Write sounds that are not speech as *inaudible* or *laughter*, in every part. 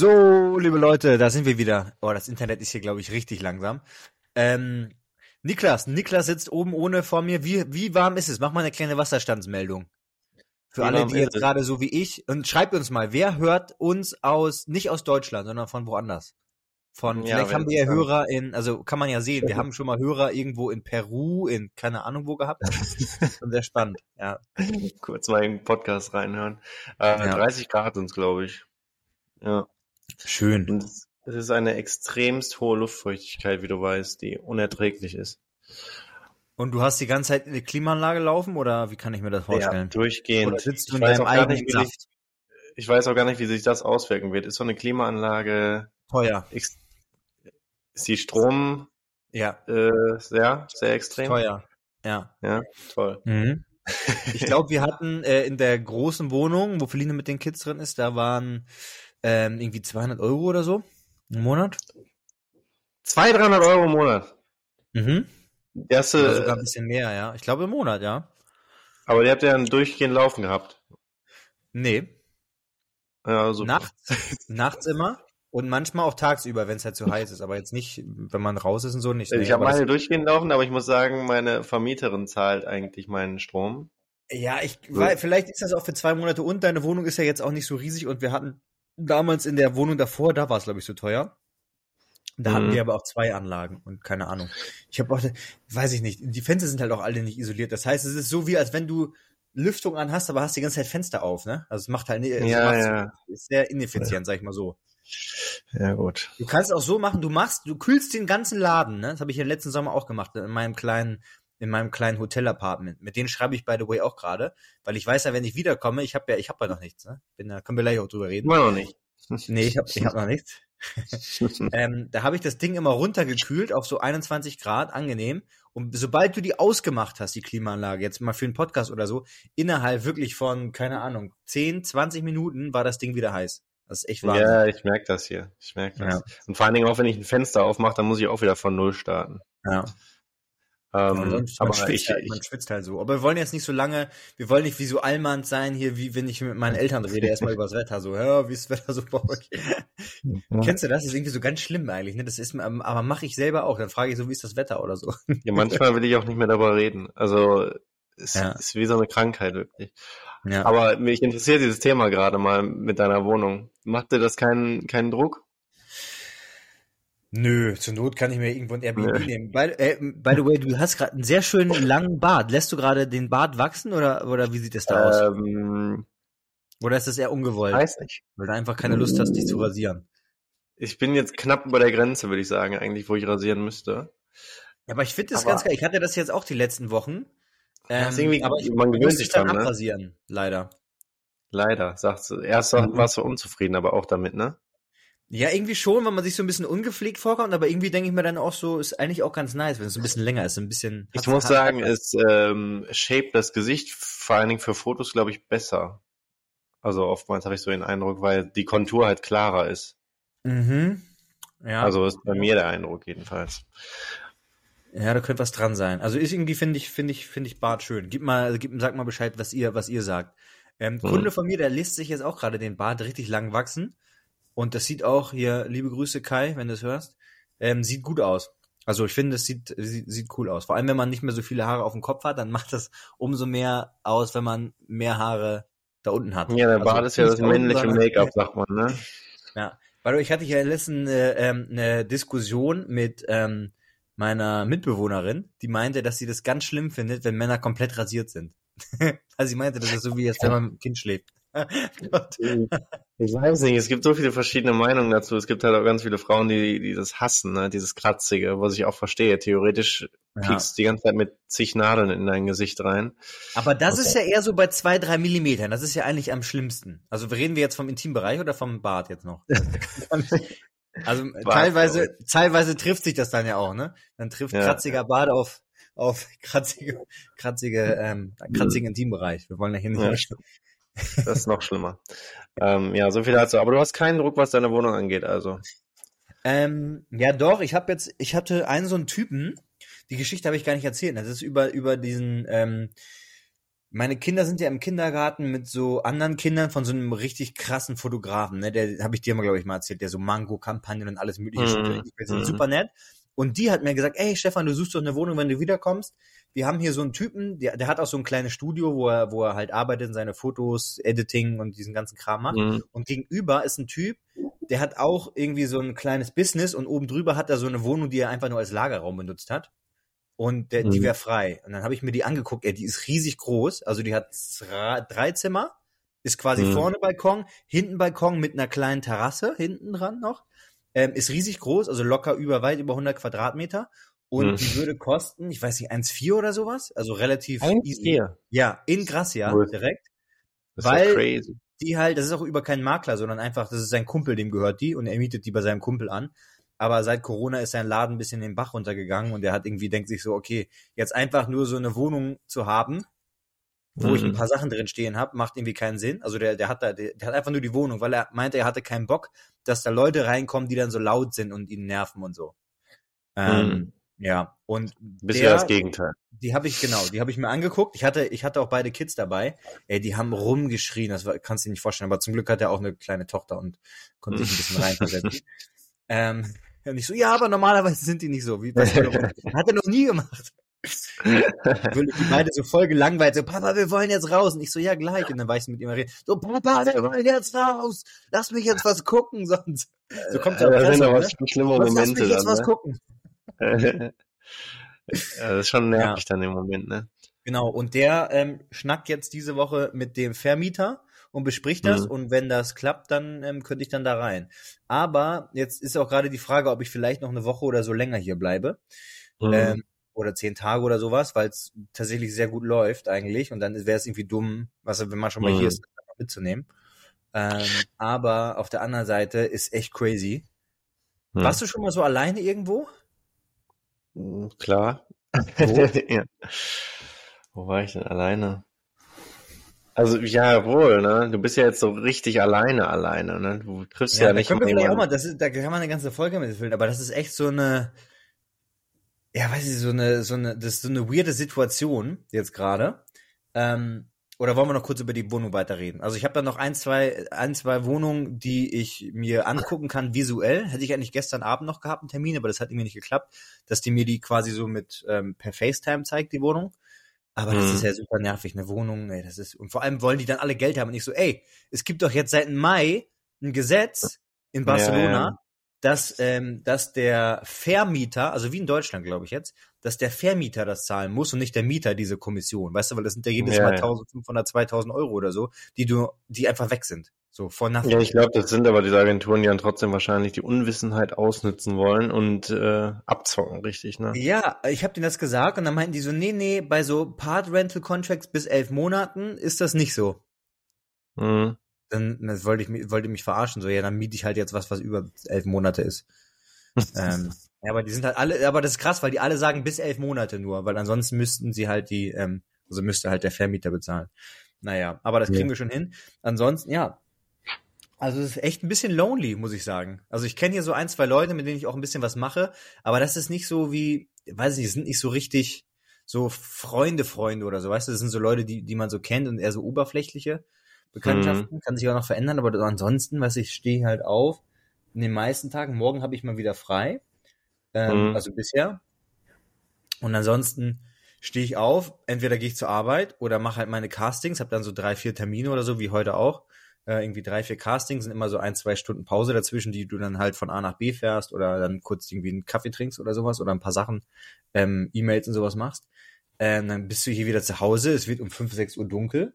So, liebe Leute, da sind wir wieder. Oh, das Internet ist hier, glaube ich, richtig langsam. Ähm, Niklas, Niklas sitzt oben ohne vor mir. Wie, wie warm ist es? Mach mal eine kleine Wasserstandsmeldung. Für Wie alle, die jetzt gerade so wie ich. Und schreibt uns mal, wer hört uns aus, nicht aus Deutschland, sondern von woanders? Von, Ja, vielleicht haben wir ja. Hörer in, also kann man ja sehen, wir *laughs* haben schon mal Hörer irgendwo in Peru, in keine Ahnung wo gehabt. *laughs* Und sehr spannend, ja. Kurz mal in den Podcast reinhören. Äh, Ja. 30 Grad sind's, glaube ich. Ja. Schön. Und es ist eine extremst hohe Luftfeuchtigkeit, wie du weißt, die unerträglich ist. Und du hast die ganze Zeit eine Klimaanlage laufen oder wie kann ich mir das Ja, vorstellen? durchgehend. Oder sitzt du ich in deinem eigenen nicht, Saft? ich weiß auch gar nicht, wie sich das auswirken wird. Ist so eine Klimaanlage, Teuer. ist die Strom, Ja, äh, sehr, sehr extrem? teuer. Ja. Ja, toll. Mhm. *laughs* Ich glaube, wir hatten äh, in der großen Wohnung, wo Feline mit den Kids drin ist, da waren ähm, irgendwie 200 Euro oder so im Monat. 200, 300 Euro im Monat. Mhm. Die hast Oder sogar ein bisschen mehr, ja. Ich glaube im Monat, ja. aber die habt ihr dann durchgehend laufen gehabt. Nee, Ja, super. nachts, nachts immer und manchmal auch tagsüber, wenn es halt zu heiß ist, aber jetzt nicht, wenn man raus ist und so nicht. Nee, ich habe meine durchgehend laufen, aber ich muss sagen, meine Vermieterin zahlt eigentlich meinen Strom. Ja, ich, weil, vielleicht ist das auch für zwei Monate und deine Wohnung ist ja jetzt auch nicht so riesig und wir hatten damals in der Wohnung davor, da war es glaube ich so teuer. Da hatten Mhm. wir aber auch zwei Anlagen und keine Ahnung. Ich habe auch, weiß ich nicht, die Fenster sind halt auch alle nicht isoliert. Das heißt, es ist so wie, als wenn du Lüftung an hast, aber hast die ganze Zeit Fenster auf, ne? Also es macht halt, es Ja, ja. ist sehr ineffizient, sag ich mal so. Ja, gut. Du kannst auch so machen, du machst, du kühlst den ganzen Laden, ne? Das habe ich ja letzten Sommer auch gemacht, in meinem kleinen, in meinem kleinen Hotel-Apartment. Mit denen schreibe ich by the way auch gerade, weil ich weiß ja, wenn ich wiederkomme, ich habe ja, ich habe ja noch nichts, ne? Bin da, können wir gleich auch drüber reden. Immer noch nicht. Nee, ich habe ich hab noch nichts. *laughs* ähm, da habe ich das Ding immer runtergekühlt auf so 21 Grad, angenehm. Und sobald du die ausgemacht hast, die Klimaanlage, jetzt mal für einen Podcast oder so, innerhalb wirklich von, keine Ahnung, 10, 20 Minuten war das Ding wieder heiß. Das ist echt Wahnsinn. Ja, ich merke das hier. Ich merke das. Ja. Und vor allen Dingen auch, wenn ich ein Fenster aufmache, dann muss ich auch wieder von Null starten. ja. Ähm, sonst, man, aber schwitzt ich, halt, man schwitzt halt so. Aber wir wollen jetzt nicht so lange, wir wollen nicht wie so Allmann sein hier, wie wenn ich mit meinen Eltern rede, erstmal *laughs* über das Wetter. So, ja, wie ist das Wetter so bei euch? Kennst du das? Das ist irgendwie so ganz schlimm eigentlich. Ne? Das ist, ähm, aber mache ich selber auch. Dann frage ich so, wie ist das Wetter oder so. *laughs* ja, manchmal will ich auch nicht mehr darüber reden. Also es Ja. ist wie so eine Krankheit wirklich. Ja. Aber mich interessiert dieses Thema gerade mal mit deiner Wohnung. Macht dir das keinen keinen Druck? Nö, zur Not kann ich mir irgendwo ein Airbnb Nö. nehmen. By, äh, by the way, du hast gerade einen sehr schönen langen Bart. Lässt du gerade den Bart wachsen oder, oder wie sieht es da aus? Ähm, Oder ist das eher ungewollt? weiß nicht. Weil du einfach keine Lust hast, dich zu rasieren. Ich bin jetzt knapp über der Grenze, würde ich sagen, eigentlich, wo ich rasieren müsste. Ja, aber ich finde das Aber- ganz geil. Ich hatte das jetzt auch die letzten Wochen. Ähm, ist irgendwie- aber ich man gewöhnt sich dann dran, ne? abrasieren, leider. Leider, sagst du. Erst mhm. warst du unzufrieden, aber auch damit, ne? Ja, irgendwie schon, weil man sich so ein bisschen ungepflegt vorkommt, aber irgendwie denke ich mir dann auch so, ist eigentlich auch ganz nice, wenn es so ein bisschen länger ist, ein bisschen. Ich muss sagen, es ähm, shaped das Gesicht vor allen Dingen für Fotos, glaube ich, besser. Also oftmals habe ich so den Eindruck, weil die Kontur halt klarer ist. Mhm. Ja. Also ist bei mir der Eindruck jedenfalls. Ja, da könnte was dran sein. Also ist irgendwie finde ich finde ich finde ich Bart schön. Gib mal gib sag mal Bescheid, was ihr was ihr sagt. Ähm, Mhm. Kunde von mir, der lässt sich jetzt auch gerade den Bart richtig lang wachsen und das sieht auch hier liebe Grüße Kai, wenn du es hörst, ähm, sieht gut aus. Also ich finde, es sieht, sieht sieht cool aus. Vor allem wenn man nicht mehr so viele Haare auf dem Kopf hat, dann *laughs* macht das umso mehr aus, wenn man mehr Haare da unten hat. Ja, der Also Bart ist ja das männliche Make-up, *laughs* sagt man, ne? ja, weil ich hatte ja letztens äh, ähm, eine Diskussion mit ähm, meiner Mitbewohnerin, die meinte, dass sie das ganz schlimm findet, wenn Männer komplett rasiert sind. *laughs* also sie meinte, das ist so wie jetzt, wenn man mit dem Kind schläft. Gott. Ich weiß nicht, es gibt so viele verschiedene Meinungen dazu. Es gibt halt auch ganz viele Frauen, die, die das hassen, ne? dieses Kratzige, was ich auch verstehe. Theoretisch Ja. du die ganze Zeit mit zig Nadeln in dein Gesicht rein. Aber das ist ja eher so bei zwei, drei Millimetern. Das ist ja eigentlich am schlimmsten. Also reden wir jetzt vom Intimbereich oder vom Bart jetzt noch? *laughs* also teilweise, teilweise trifft sich das dann ja auch, ne? Dann trifft Ja. kratziger Bart auf auf kratzige, kratzige, ähm, kratzigen Intimbereich. Wir wollen ja hier nicht. Ja. Das ist noch schlimmer. ähm, ja, so viel dazu. Aber du hast keinen Druck, was deine Wohnung angeht, also. Ähm, ja, doch. Ich habe jetzt, ich hatte einen so einen Typen. Die Geschichte habe ich gar nicht erzählt. Das ist über über diesen ähm, meine Kinder sind ja im Kindergarten mit so anderen Kindern von so einem richtig krassen Fotografen, ne? Der habe ich dir mal, glaube ich, mal erzählt, der so Mango-Kampagnen und alles mögliche Mhm. mm. Sind Mhm. super nett. Und die hat mir gesagt, ey Stefan, du suchst doch eine Wohnung, wenn du wiederkommst. Wir haben hier so einen Typen, der, der hat auch so ein kleines Studio, wo er, wo er halt arbeitet und seine Fotos, Editing und diesen ganzen Kram macht. Mhm. Und gegenüber ist ein Typ, der hat auch irgendwie so ein kleines Business und oben drüber hat er so eine Wohnung, die er einfach nur als Lagerraum benutzt hat. Und der, die Mhm. wäre frei. Und dann habe ich mir die angeguckt, ey, die ist riesig groß. Also die hat drei, drei Zimmer, ist quasi Mhm. vorne Balkon, hinten Balkon mit einer kleinen Terrasse hinten dran noch. Ähm, ist riesig groß, also locker über weit über 100 Quadratmeter. Und Mhm. die würde kosten, ich weiß nicht, 1,4 oder sowas. Also relativ easy. Hier. Ja, in Gracia Cool. direkt Das ist Weil- ja crazy. die halt, das ist auch über keinen Makler, sondern einfach, das ist sein Kumpel, dem gehört die und er mietet die bei seinem Kumpel an. Aber seit Corona ist sein Laden ein bisschen in den Bach runtergegangen und er hat irgendwie, denkt sich so, okay, jetzt einfach nur so eine Wohnung zu haben, wo ich ein Mhm. paar Sachen drin stehen habe, macht irgendwie keinen Sinn. Also der, der hat da, der, der hat einfach nur die Wohnung, weil er meinte, er hatte keinen Bock, dass da Leute reinkommen, die dann so laut sind und ihn nerven und so. Ähm, Mhm. Ja, und Bist der- ja das Gegenteil. die habe ich genau, die habe ich mir angeguckt. Ich hatte, ich hatte auch beide Kids dabei. Ey, die haben rumgeschrien. Das war, kannst du dir nicht vorstellen. Aber zum Glück hat er auch eine kleine Tochter und konnte sich ein bisschen *laughs* reinversetzen. ähm, und ich so, ja, aber normalerweise sind die nicht so. Wie, was, *laughs* hat er noch nie gemacht. Wirklich, die beide so voll gelangweilt. So, Papa, wir wollen jetzt raus. Und ich so, ja, gleich. Und dann war ich mit ihm reden. So, Papa, wir wollen jetzt raus. Lass mich jetzt was gucken, sonst. So kommt ja, der das sind Presse, ne? Lass mich jetzt was dann. gucken. Ne? ja, das ist schon nervig dann im Moment, ne? Genau, und der ähm, schnackt jetzt diese Woche mit dem Vermieter und bespricht das Mhm. und wenn das klappt, dann ähm, könnte ich dann da rein. Aber jetzt ist auch gerade die Frage, ob ich vielleicht noch eine Woche oder so länger hier bleibe. Mhm. Ähm, oder zehn Tage oder sowas, weil es tatsächlich sehr gut läuft eigentlich und dann wäre es irgendwie dumm, was wenn man schon mal Mhm. hier ist, mitzunehmen. Ähm, aber auf der anderen Seite ist echt crazy. Mhm. Warst du schon mal so alleine irgendwo? Mhm, Klar. *laughs* Wo? ja. Wo war ich denn alleine? Also, ja, wohl, ne? Du bist ja jetzt so richtig alleine, alleine, ne? Du triffst ja, da nicht können wir vielleicht auch mal, das ist, da kann man eine ganze Folge mit füllen, aber das ist echt so eine, ja, weiß ich, so eine, so eine, das ist so eine weirde Situation jetzt gerade. Ähm, oder wollen wir noch kurz über die Wohnung weiterreden? Also ich habe da noch ein, zwei, ein, zwei Wohnungen, die ich mir angucken kann visuell. Hätte ich eigentlich gestern Abend noch gehabt, einen Termin, aber das hat irgendwie nicht geklappt, dass die mir die quasi so mit ähm, per FaceTime zeigt, die Wohnung. Aber das Mhm. ist ja super nervig, eine Wohnung, ey, das ist, und vor allem wollen die dann alle Geld haben und ich so, ey, es gibt doch jetzt seit Mai ein Gesetz in Barcelona, Ja, ja. dass, ähm, dass der Vermieter, also wie in Deutschland, glaube ich jetzt, dass der Vermieter das zahlen muss und nicht der Mieter diese Kommission. Weißt du, weil das sind ja jedes Ja, Mal ja. 1500, 2000 Euro oder so, die du, die einfach weg sind. So, for nothing. Ja, ich glaube, das sind aber diese Agenturen, die dann trotzdem wahrscheinlich die Unwissenheit ausnutzen wollen und äh, abzocken, richtig, ne? Ja, ich habe denen das gesagt und dann meinten die so, nee, nee, bei so Part Rental Contracts bis elf Monaten ist das nicht so. Mhm. Dann das wollte ich wollte mich verarschen, so, ja, dann miete ich halt jetzt was, was über elf Monate ist. *laughs* ähm, ja, aber die sind halt alle, aber das ist krass, weil die alle sagen bis elf Monate nur, weil ansonsten müssten sie halt die, ähm, also müsste halt der Vermieter bezahlen. Naja, aber das kriegen Ja. wir schon hin. Ansonsten, ja. Also es ist echt ein bisschen lonely, muss ich sagen. Also ich kenne hier so ein, zwei Leute, mit denen ich auch ein bisschen was mache, aber das ist nicht so wie, weiß ich, nicht, sind nicht so richtig so Freunde, Freunde oder so, weißt du, das sind so Leute, die, die man so kennt und eher so oberflächliche Bekanntschaften, kann sich auch noch verändern, aber ansonsten, was ich stehe halt auf, in den meisten Tagen, morgen habe ich mal wieder frei, ähm, Mhm. also bisher. Und ansonsten stehe ich auf, entweder gehe ich zur Arbeit oder mache halt meine Castings, habe dann so drei, vier Termine oder so, wie heute auch. Äh, irgendwie drei, vier Castings, sind immer so ein, zwei Stunden Pause dazwischen, die du dann halt von A nach B fährst oder dann kurz irgendwie einen Kaffee trinkst oder sowas oder ein paar Sachen, ähm, E-Mails und sowas machst. Ähm, dann bist du hier wieder zu Hause, es wird um fünf, sechs Uhr dunkel.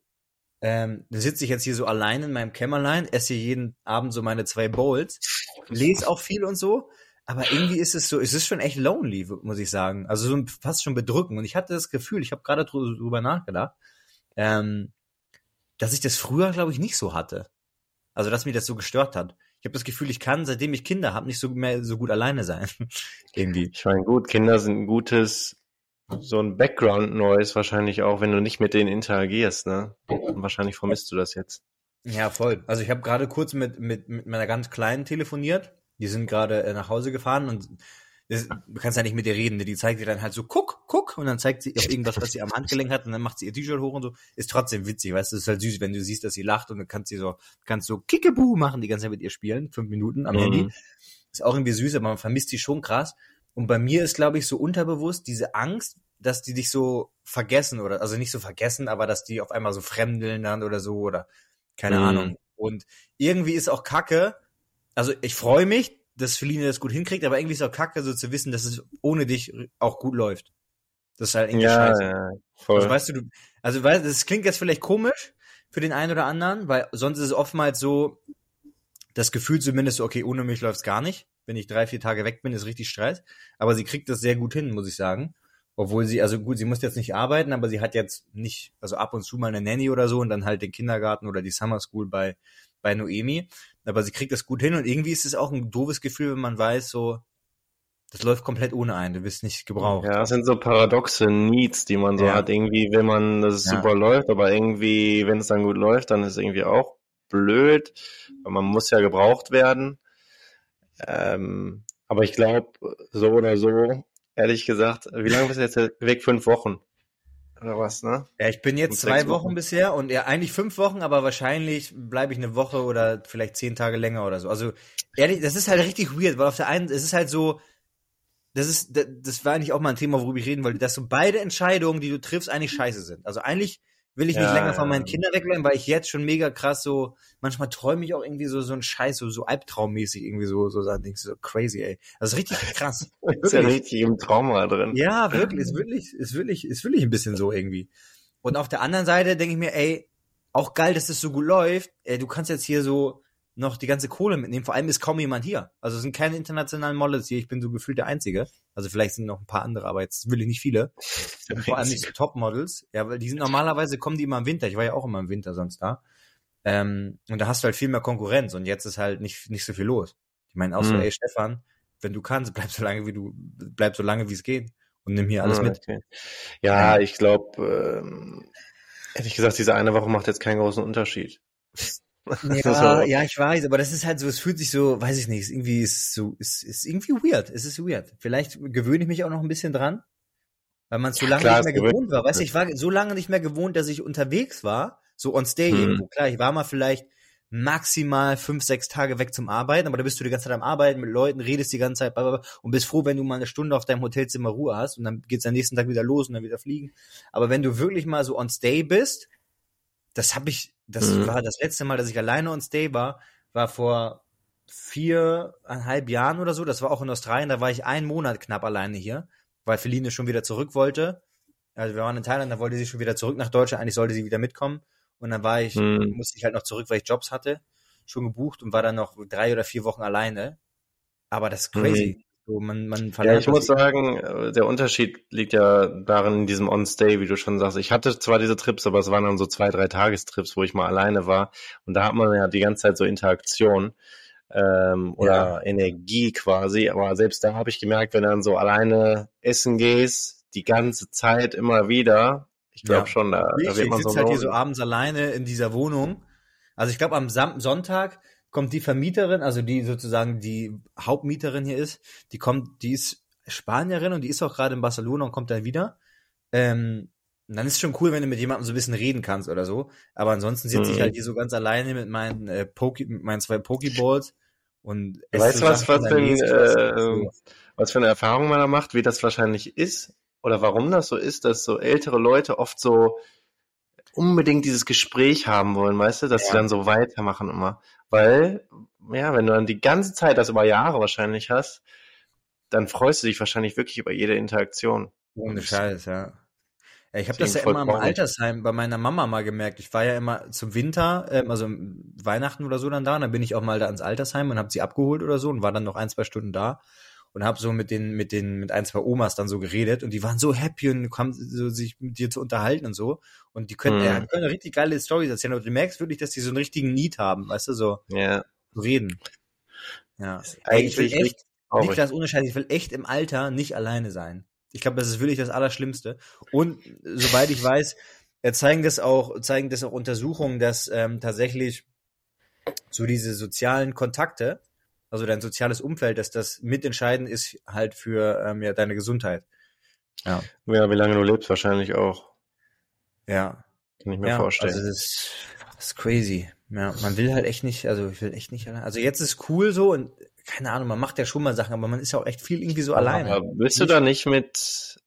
Ähm, dann sitze ich jetzt hier so allein in meinem Kämmerlein, esse hier jeden Abend so meine zwei Bowls, lese auch viel und so, aber irgendwie ist es so, es ist schon echt lonely, muss ich sagen. Also so fast schon bedrückend. Und ich hatte das Gefühl, ich habe gerade drü- drüber nachgedacht, ähm, dass ich das früher, glaube ich, nicht so hatte. Also dass mich das so gestört hat. Ich habe das Gefühl, ich kann, seitdem ich Kinder habe, nicht so mehr so gut alleine sein. *laughs* irgendwie. Ich meine, gut, Kinder sind ein gutes, so ein Background-Noise wahrscheinlich auch, wenn du nicht mit denen interagierst, ne? Und wahrscheinlich vermisst du das jetzt. Ja, voll. Also ich habe gerade kurz mit, mit, mit meiner ganz Kleinen telefoniert. Die sind gerade äh, nach Hause gefahren und das, du kannst ja nicht mit ihr reden, die zeigt dir dann halt so, guck, guck, und dann zeigt sie auf irgendwas, was sie am Handgelenk hat, und dann macht sie ihr T-Shirt hoch und so. Ist trotzdem witzig, weißt du, ist halt süß, wenn du siehst, dass sie lacht und dann kannst sie so, kannst so Kickebu machen, die ganze Zeit mit ihr spielen, fünf Minuten am mhm. Handy. Ist auch irgendwie süß, aber man vermisst die schon krass. Und bei mir ist, glaube ich, so unterbewusst diese Angst, dass die dich so vergessen oder, also nicht so vergessen, aber dass die auf einmal so fremdeln dann oder so oder keine mhm. Ahnung. Und irgendwie ist auch Kacke, also ich freue mich, dass Feline das gut hinkriegt, aber irgendwie ist auch kacke, so zu wissen, dass es ohne dich auch gut läuft. Das ist halt irgendwie ja, scheiße. Ja, voll. Also weißt du, du, also weißt, das klingt jetzt vielleicht komisch für den einen oder anderen, weil sonst ist es oftmals so, das Gefühl zumindest, okay, ohne mich läuft's gar nicht. Wenn ich drei, vier Tage weg bin, ist richtig Stress. Aber sie kriegt das sehr gut hin, muss ich sagen. Obwohl sie, also gut, sie muss jetzt nicht arbeiten, aber sie hat jetzt nicht, also ab und zu mal eine Nanny oder so und dann halt den Kindergarten oder die Summer School bei, bei Noemi aber sie kriegt das gut hin und irgendwie ist es auch ein doofes Gefühl, wenn man weiß, so, das läuft komplett ohne ein, du bist nicht gebraucht. Ja, das sind so paradoxe Needs, die man so ja. hat. Irgendwie will man, dass es ja. super läuft, aber irgendwie, wenn es dann gut läuft, dann ist es irgendwie auch blöd, weil man muss ja gebraucht werden. Ähm, aber ich glaube, so oder so, ehrlich gesagt, wie lange bist du jetzt weg? Fünf Wochen oder was, ne? Ja, ich bin jetzt zwei Wochen, Wochen, bisher und ja, eigentlich fünf Wochen, aber wahrscheinlich bleibe ich eine Woche oder vielleicht zehn Tage länger oder so. Also ehrlich, das ist halt richtig weird, weil auf der einen, es ist halt so, das ist, das war eigentlich auch mal ein Thema, worüber ich reden wollte, dass so beide Entscheidungen, die du triffst, eigentlich scheiße sind. Also eigentlich will ich nicht ja, länger von meinen Kindern wegbleiben, weil ich jetzt schon mega krass so, manchmal träume ich auch irgendwie so, so ein Scheiß, so, so albtraummäßig irgendwie so, so, so, so crazy, ey. Das ist richtig krass. *laughs* ist ja richtig im Trauma drin. Ja, wirklich, ist wirklich, ist wirklich, ist wirklich ein bisschen so irgendwie. Und auf der anderen Seite denke ich mir, ey, auch geil, dass das so gut läuft. Ey, du kannst jetzt hier so, noch die ganze Kohle mitnehmen. Vor allem ist kaum jemand hier. Also es sind keine internationalen Models hier. Ich bin so gefühlt der Einzige. Also vielleicht sind noch ein paar andere, aber jetzt will ich nicht viele. *laughs* vor allem nicht so Top-Models. Ja, weil die sind normalerweise kommen die immer im Winter. Ich war ja auch immer im Winter sonst da. Ähm, und da hast du halt viel mehr Konkurrenz und jetzt ist halt nicht, nicht so viel los. Ich meine auch so, mhm. ey Stefan, wenn du kannst, bleib so lange wie du, bleib so lange wie es geht und nimm hier alles mit. Okay. Ja, ich glaube, ähm, ehrlich gesagt, diese eine Woche macht jetzt keinen großen Unterschied. *laughs* Ja, *laughs* ja, ich weiß, aber das ist halt so, es fühlt sich so, weiß ich nicht, irgendwie ist so, ist, ist irgendwie weird. Es ist weird. Vielleicht gewöhne ich mich auch noch ein bisschen dran, weil man so lange klar, nicht mehr gewohnt war. Weißt du, ich war so lange nicht mehr gewohnt, dass ich unterwegs war, so on stay hm. irgendwo. Klar, ich war mal vielleicht maximal fünf, sechs Tage weg zum Arbeiten, aber da bist du die ganze Zeit am Arbeiten mit Leuten, redest die ganze Zeit und bist froh, wenn du mal eine Stunde auf deinem Hotelzimmer Ruhe hast und dann geht's am nächsten Tag wieder los und dann wieder fliegen. Aber wenn du wirklich mal so on stay bist, das habe ich, das mhm. war das letzte Mal, dass ich alleine on Stay war, war vor viereinhalb Jahren oder so. Das war auch in Australien. Da war ich einen Monat knapp alleine hier, weil Feline schon wieder zurück wollte. Also wir waren in Thailand, da wollte sie schon wieder zurück nach Deutschland. Eigentlich sollte sie wieder mitkommen. Und dann war ich, mhm. musste ich halt noch zurück, weil ich Jobs hatte, schon gebucht und war dann noch drei oder vier Wochen alleine. Aber das ist crazy. Mhm. So, man, man ja, ich muss sagen, äh, der Unterschied liegt ja darin in diesem On-Stay, wie du schon sagst. Ich hatte zwar diese Trips, aber es waren dann so zwei, drei Tagestrips, wo ich mal alleine war. Und da hat man ja die ganze Zeit so Interaktion ähm, oder ja. Energie quasi. Aber selbst da habe ich gemerkt, wenn du dann so alleine essen gehst, die ganze Zeit immer wieder, ich glaube ja. schon, da, da wird man ich so. Ich sitze halt hier so abends alleine in dieser Wohnung. Also ich glaube am Sam Sonntag kommt die Vermieterin, also die sozusagen die Hauptmieterin hier ist, die kommt, die ist Spanierin und die ist auch gerade in Barcelona und kommt dann wieder. Ähm, dann ist es schon cool, wenn du mit jemandem so ein bisschen reden kannst oder so. Aber ansonsten sitze mhm. ich halt hier so ganz alleine mit meinen äh, Poke, mit meinen zwei Pokeballs und weißt du was, was für, ein, äh, was für eine Erfahrung man da macht, wie das wahrscheinlich ist oder warum das so ist, dass so ältere Leute oft so unbedingt dieses Gespräch haben wollen, weißt du, dass ja. sie dann so weitermachen immer. Weil, ja, wenn du dann die ganze Zeit das über Jahre wahrscheinlich hast, dann freust du dich wahrscheinlich wirklich über jede Interaktion. Ohne Scheiß, ja. ja ich habe das ja immer im Altersheim bei meiner Mama mal gemerkt. Ich war ja immer zum Winter, ähm, also Weihnachten oder so dann da, und dann bin ich auch mal da ins Altersheim und habe sie abgeholt oder so und war dann noch ein, zwei Stunden da und habe so mit den mit den mit ein zwei Omas dann so geredet und die waren so happy und haben so sich mit dir zu unterhalten und so und die können, mhm. ja, die können richtig geile Storys erzählen und du merkst wirklich, dass die so einen richtigen Need haben, weißt du, so ja. reden. Ja. Ey, ich will echt, nicht das ohne Scheiß, ich will echt im Alter nicht alleine sein. Ich glaube, das ist wirklich das Allerschlimmste. Und soweit ich weiß, zeigen das auch, zeigen das auch Untersuchungen, dass ähm, tatsächlich so diese sozialen Kontakte also dein soziales Umfeld, dass das mitentscheidend ist halt für ähm, ja, deine Gesundheit. Ja. ja, wie lange du lebst, wahrscheinlich auch. Ja. Kann ich mir ja, vorstellen. Also das, das ist crazy. Ja, man will halt echt nicht, also ich will echt nicht allein. Also jetzt ist cool so und keine Ahnung, man macht ja schon mal Sachen, aber man ist ja auch echt viel irgendwie so aber alleine. Aber bist du da nicht mit,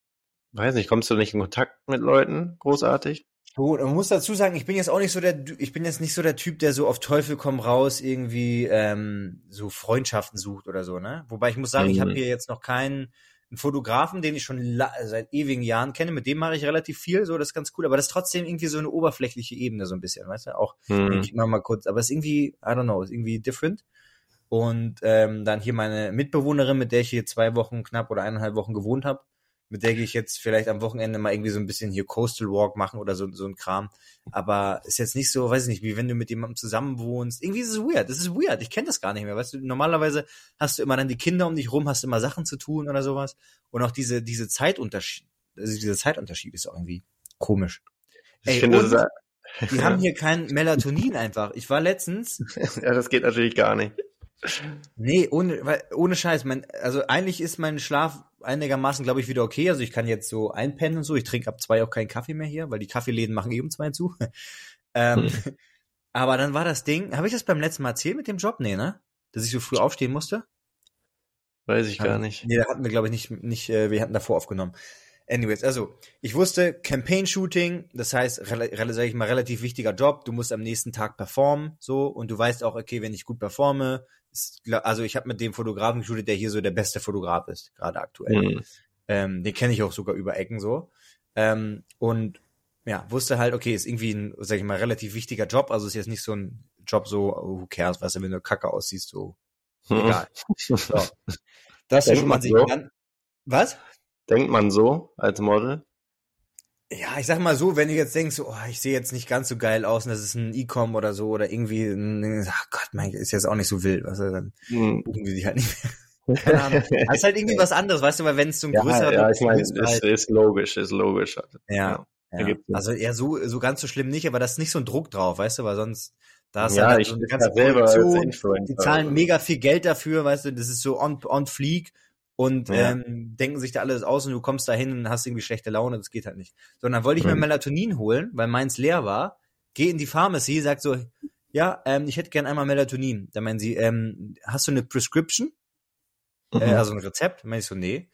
weiß nicht, kommst du nicht in Kontakt mit Leuten großartig? So, man muss dazu sagen, ich bin jetzt auch nicht so der, ich bin jetzt nicht so der Typ, der so auf Teufel komm raus irgendwie ähm, so Freundschaften sucht oder so, ne? Wobei ich muss sagen, mhm. ich habe hier jetzt noch keinen einen Fotografen, den ich schon seit ewigen Jahren kenne, mit dem mache ich relativ viel, so, das ist ganz cool, aber das ist trotzdem irgendwie so eine oberflächliche Ebene, so ein bisschen, weißt du, auch, mhm. ich immer mal kurz, aber es ist irgendwie, I don't know, ist irgendwie different. Und ähm, dann hier meine Mitbewohnerin, mit der ich hier zwei Wochen knapp oder eineinhalb Wochen gewohnt habe, mit der gehe ich jetzt vielleicht am Wochenende mal irgendwie so ein bisschen hier Coastal Walk machen oder so, so ein Kram. Aber ist jetzt nicht so, weiß ich nicht, wie wenn du mit jemandem zusammen wohnst. Irgendwie ist es weird. Das ist weird. Ich kenne das gar nicht mehr. Weißt du, normalerweise hast du immer dann die Kinder um dich rum, hast immer Sachen zu tun oder sowas. Und auch diese, diese Zeitunterschied, also dieser Zeitunterschied ist auch irgendwie komisch. Ich Ey, finde, das die haben *laughs* hier kein Melatonin einfach. Ich war letztens. ja, das geht natürlich gar nicht. Nee, ohne, weil, ohne Scheiß. Mein, also eigentlich ist mein Schlaf einigermaßen, glaube ich, wieder okay. Also ich kann jetzt so einpennen und so. Ich trinke ab zwei auch keinen Kaffee mehr hier, weil die Kaffeeläden machen eh um zwei zu. *laughs* ähm, hm. *laughs* Aber dann war das Ding, habe ich das beim letzten Mal erzählt mit dem Job? Nee, ne? Dass ich so früh aufstehen musste? Weiß ich gar nicht. Nee, da hatten wir, glaube ich, nicht, nicht, äh, wir hatten davor aufgenommen. Anyways, also ich wusste Campaign-Shooting, das heißt, sage ich mal, relativ wichtiger Job. Du musst am nächsten Tag performen, so und du weißt auch, okay, wenn ich gut performe, also ich habe mit dem Fotografen geshootet, der hier so der beste Fotograf ist, gerade aktuell. Mhm. Ähm, den kenne ich auch sogar über Ecken so. Ähm, und ja, wusste halt, okay, ist irgendwie ein, sag ich mal, relativ wichtiger Job. Also ist jetzt nicht so ein Job so, who cares, weißt du, wenn du kacke aussiehst, so mhm. egal. *laughs* so. Das Denkt man sich so? Dann, was? Denkt man so als Model? Ja, ich sag mal so, wenn du jetzt denkst, oh, ich sehe jetzt nicht ganz so geil aus und das ist ein E-Com oder so oder irgendwie, ein, ach Gott, mein, ist jetzt auch nicht so wild, was weißt du, dann hm. buchen die sich halt nicht mehr. *laughs* Keine Ahnung. Das ist halt irgendwie *laughs* was anderes, weißt du, weil wenn es so ein ja, größerer Ja, ich meine, ist, halt, ist logisch, ist logisch. Ja. ja. ja. Also eher so, so ganz so schlimm nicht, aber das ist nicht so ein Druck drauf, weißt du, weil sonst, da ist ja, halt ich so eine ganze Produktion, die zahlen mega viel Geld dafür, weißt du, das ist so on, on fleek und ja. ähm, denken sich da alles aus und du kommst da hin und hast irgendwie schlechte Laune, das geht halt nicht. Sondern wollte ich mhm. mir Melatonin holen, weil meins leer war, geh in die Pharmacy, sag so, ja, ähm, ich hätte gern einmal Melatonin. Da meinen sie, ähm, hast du eine Prescription? Äh, mhm. Äh, also ein Rezept? Dann meine ich so, nee.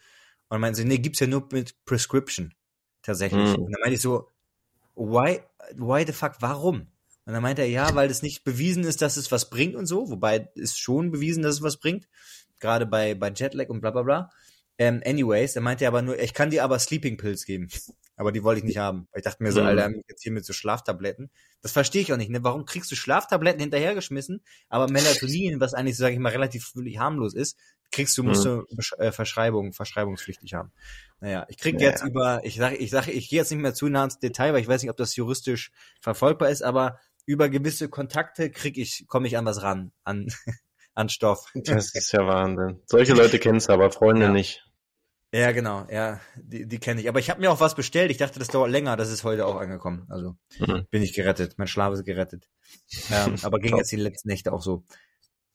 Und dann meinen sie, nee, gibt's ja nur mit Prescription. Tatsächlich. Mhm. Und dann meinte ich so, why, why the fuck, warum? Und dann meinte er, ja, weil es nicht bewiesen ist, dass es was bringt und so, wobei ist schon bewiesen, dass es was bringt gerade bei, bei Jetlag und bla bla bla. Ähm, anyways, er meinte aber nur, ich kann dir aber Sleeping Pills geben. *laughs* Aber die wollte ich nicht haben. Ich dachte mir so, mhm. Alter, jetzt hier mit so Schlaftabletten. Das verstehe ich auch nicht. Ne? Warum kriegst du Schlaftabletten hinterhergeschmissen, aber Melatonin, was eigentlich, sage ich mal, relativ harmlos ist, kriegst du, musst mhm. du äh, Verschreibung, verschreibungspflichtig haben. Naja, ich krieg ja. jetzt über, ich sage, ich sage, ich gehe jetzt nicht mehr zu nah ins Detail, weil ich weiß nicht, ob das juristisch verfolgbar ist, aber über gewisse Kontakte krieg ich, komme ich an was ran, an an Stoff. *laughs* Das ist ja Wahnsinn. Solche Leute kennst du, aber Freunde ja. nicht. Ja, genau, ja, die, die kenne ich. Aber ich habe mir auch was bestellt. Ich dachte, das dauert länger. Das ist heute auch angekommen. Also mhm. bin ich gerettet. Mein Schlaf ist gerettet. Ähm, *laughs* aber ging jetzt die letzten Nächte auch so.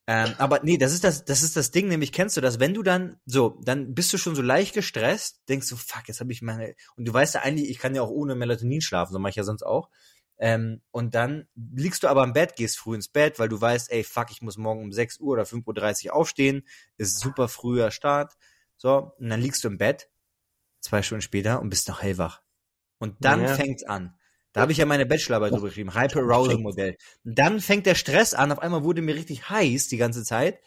Ähm, aber nee, das ist das, das ist das Ding, nämlich kennst du das, wenn du dann so, dann bist du schon so leicht gestresst, denkst du, fuck, jetzt habe ich meine, und du weißt ja eigentlich, ich kann ja auch ohne Melatonin schlafen, so mache ich ja sonst auch. Ähm, und dann liegst du aber im Bett, gehst früh ins Bett, weil du weißt, ey, fuck, ich muss morgen um 6 Uhr oder 5.30 Uhr aufstehen, ist super früher Start. So, und dann liegst du im Bett, zwei Stunden später und bist noch hellwach. Und dann ja. fängt's an. Da habe ich ja meine Bachelorarbeit drüber geschrieben, Hyper-Arousal-Modell. Dann fängt der Stress an, auf einmal wurde mir richtig heiß die ganze Zeit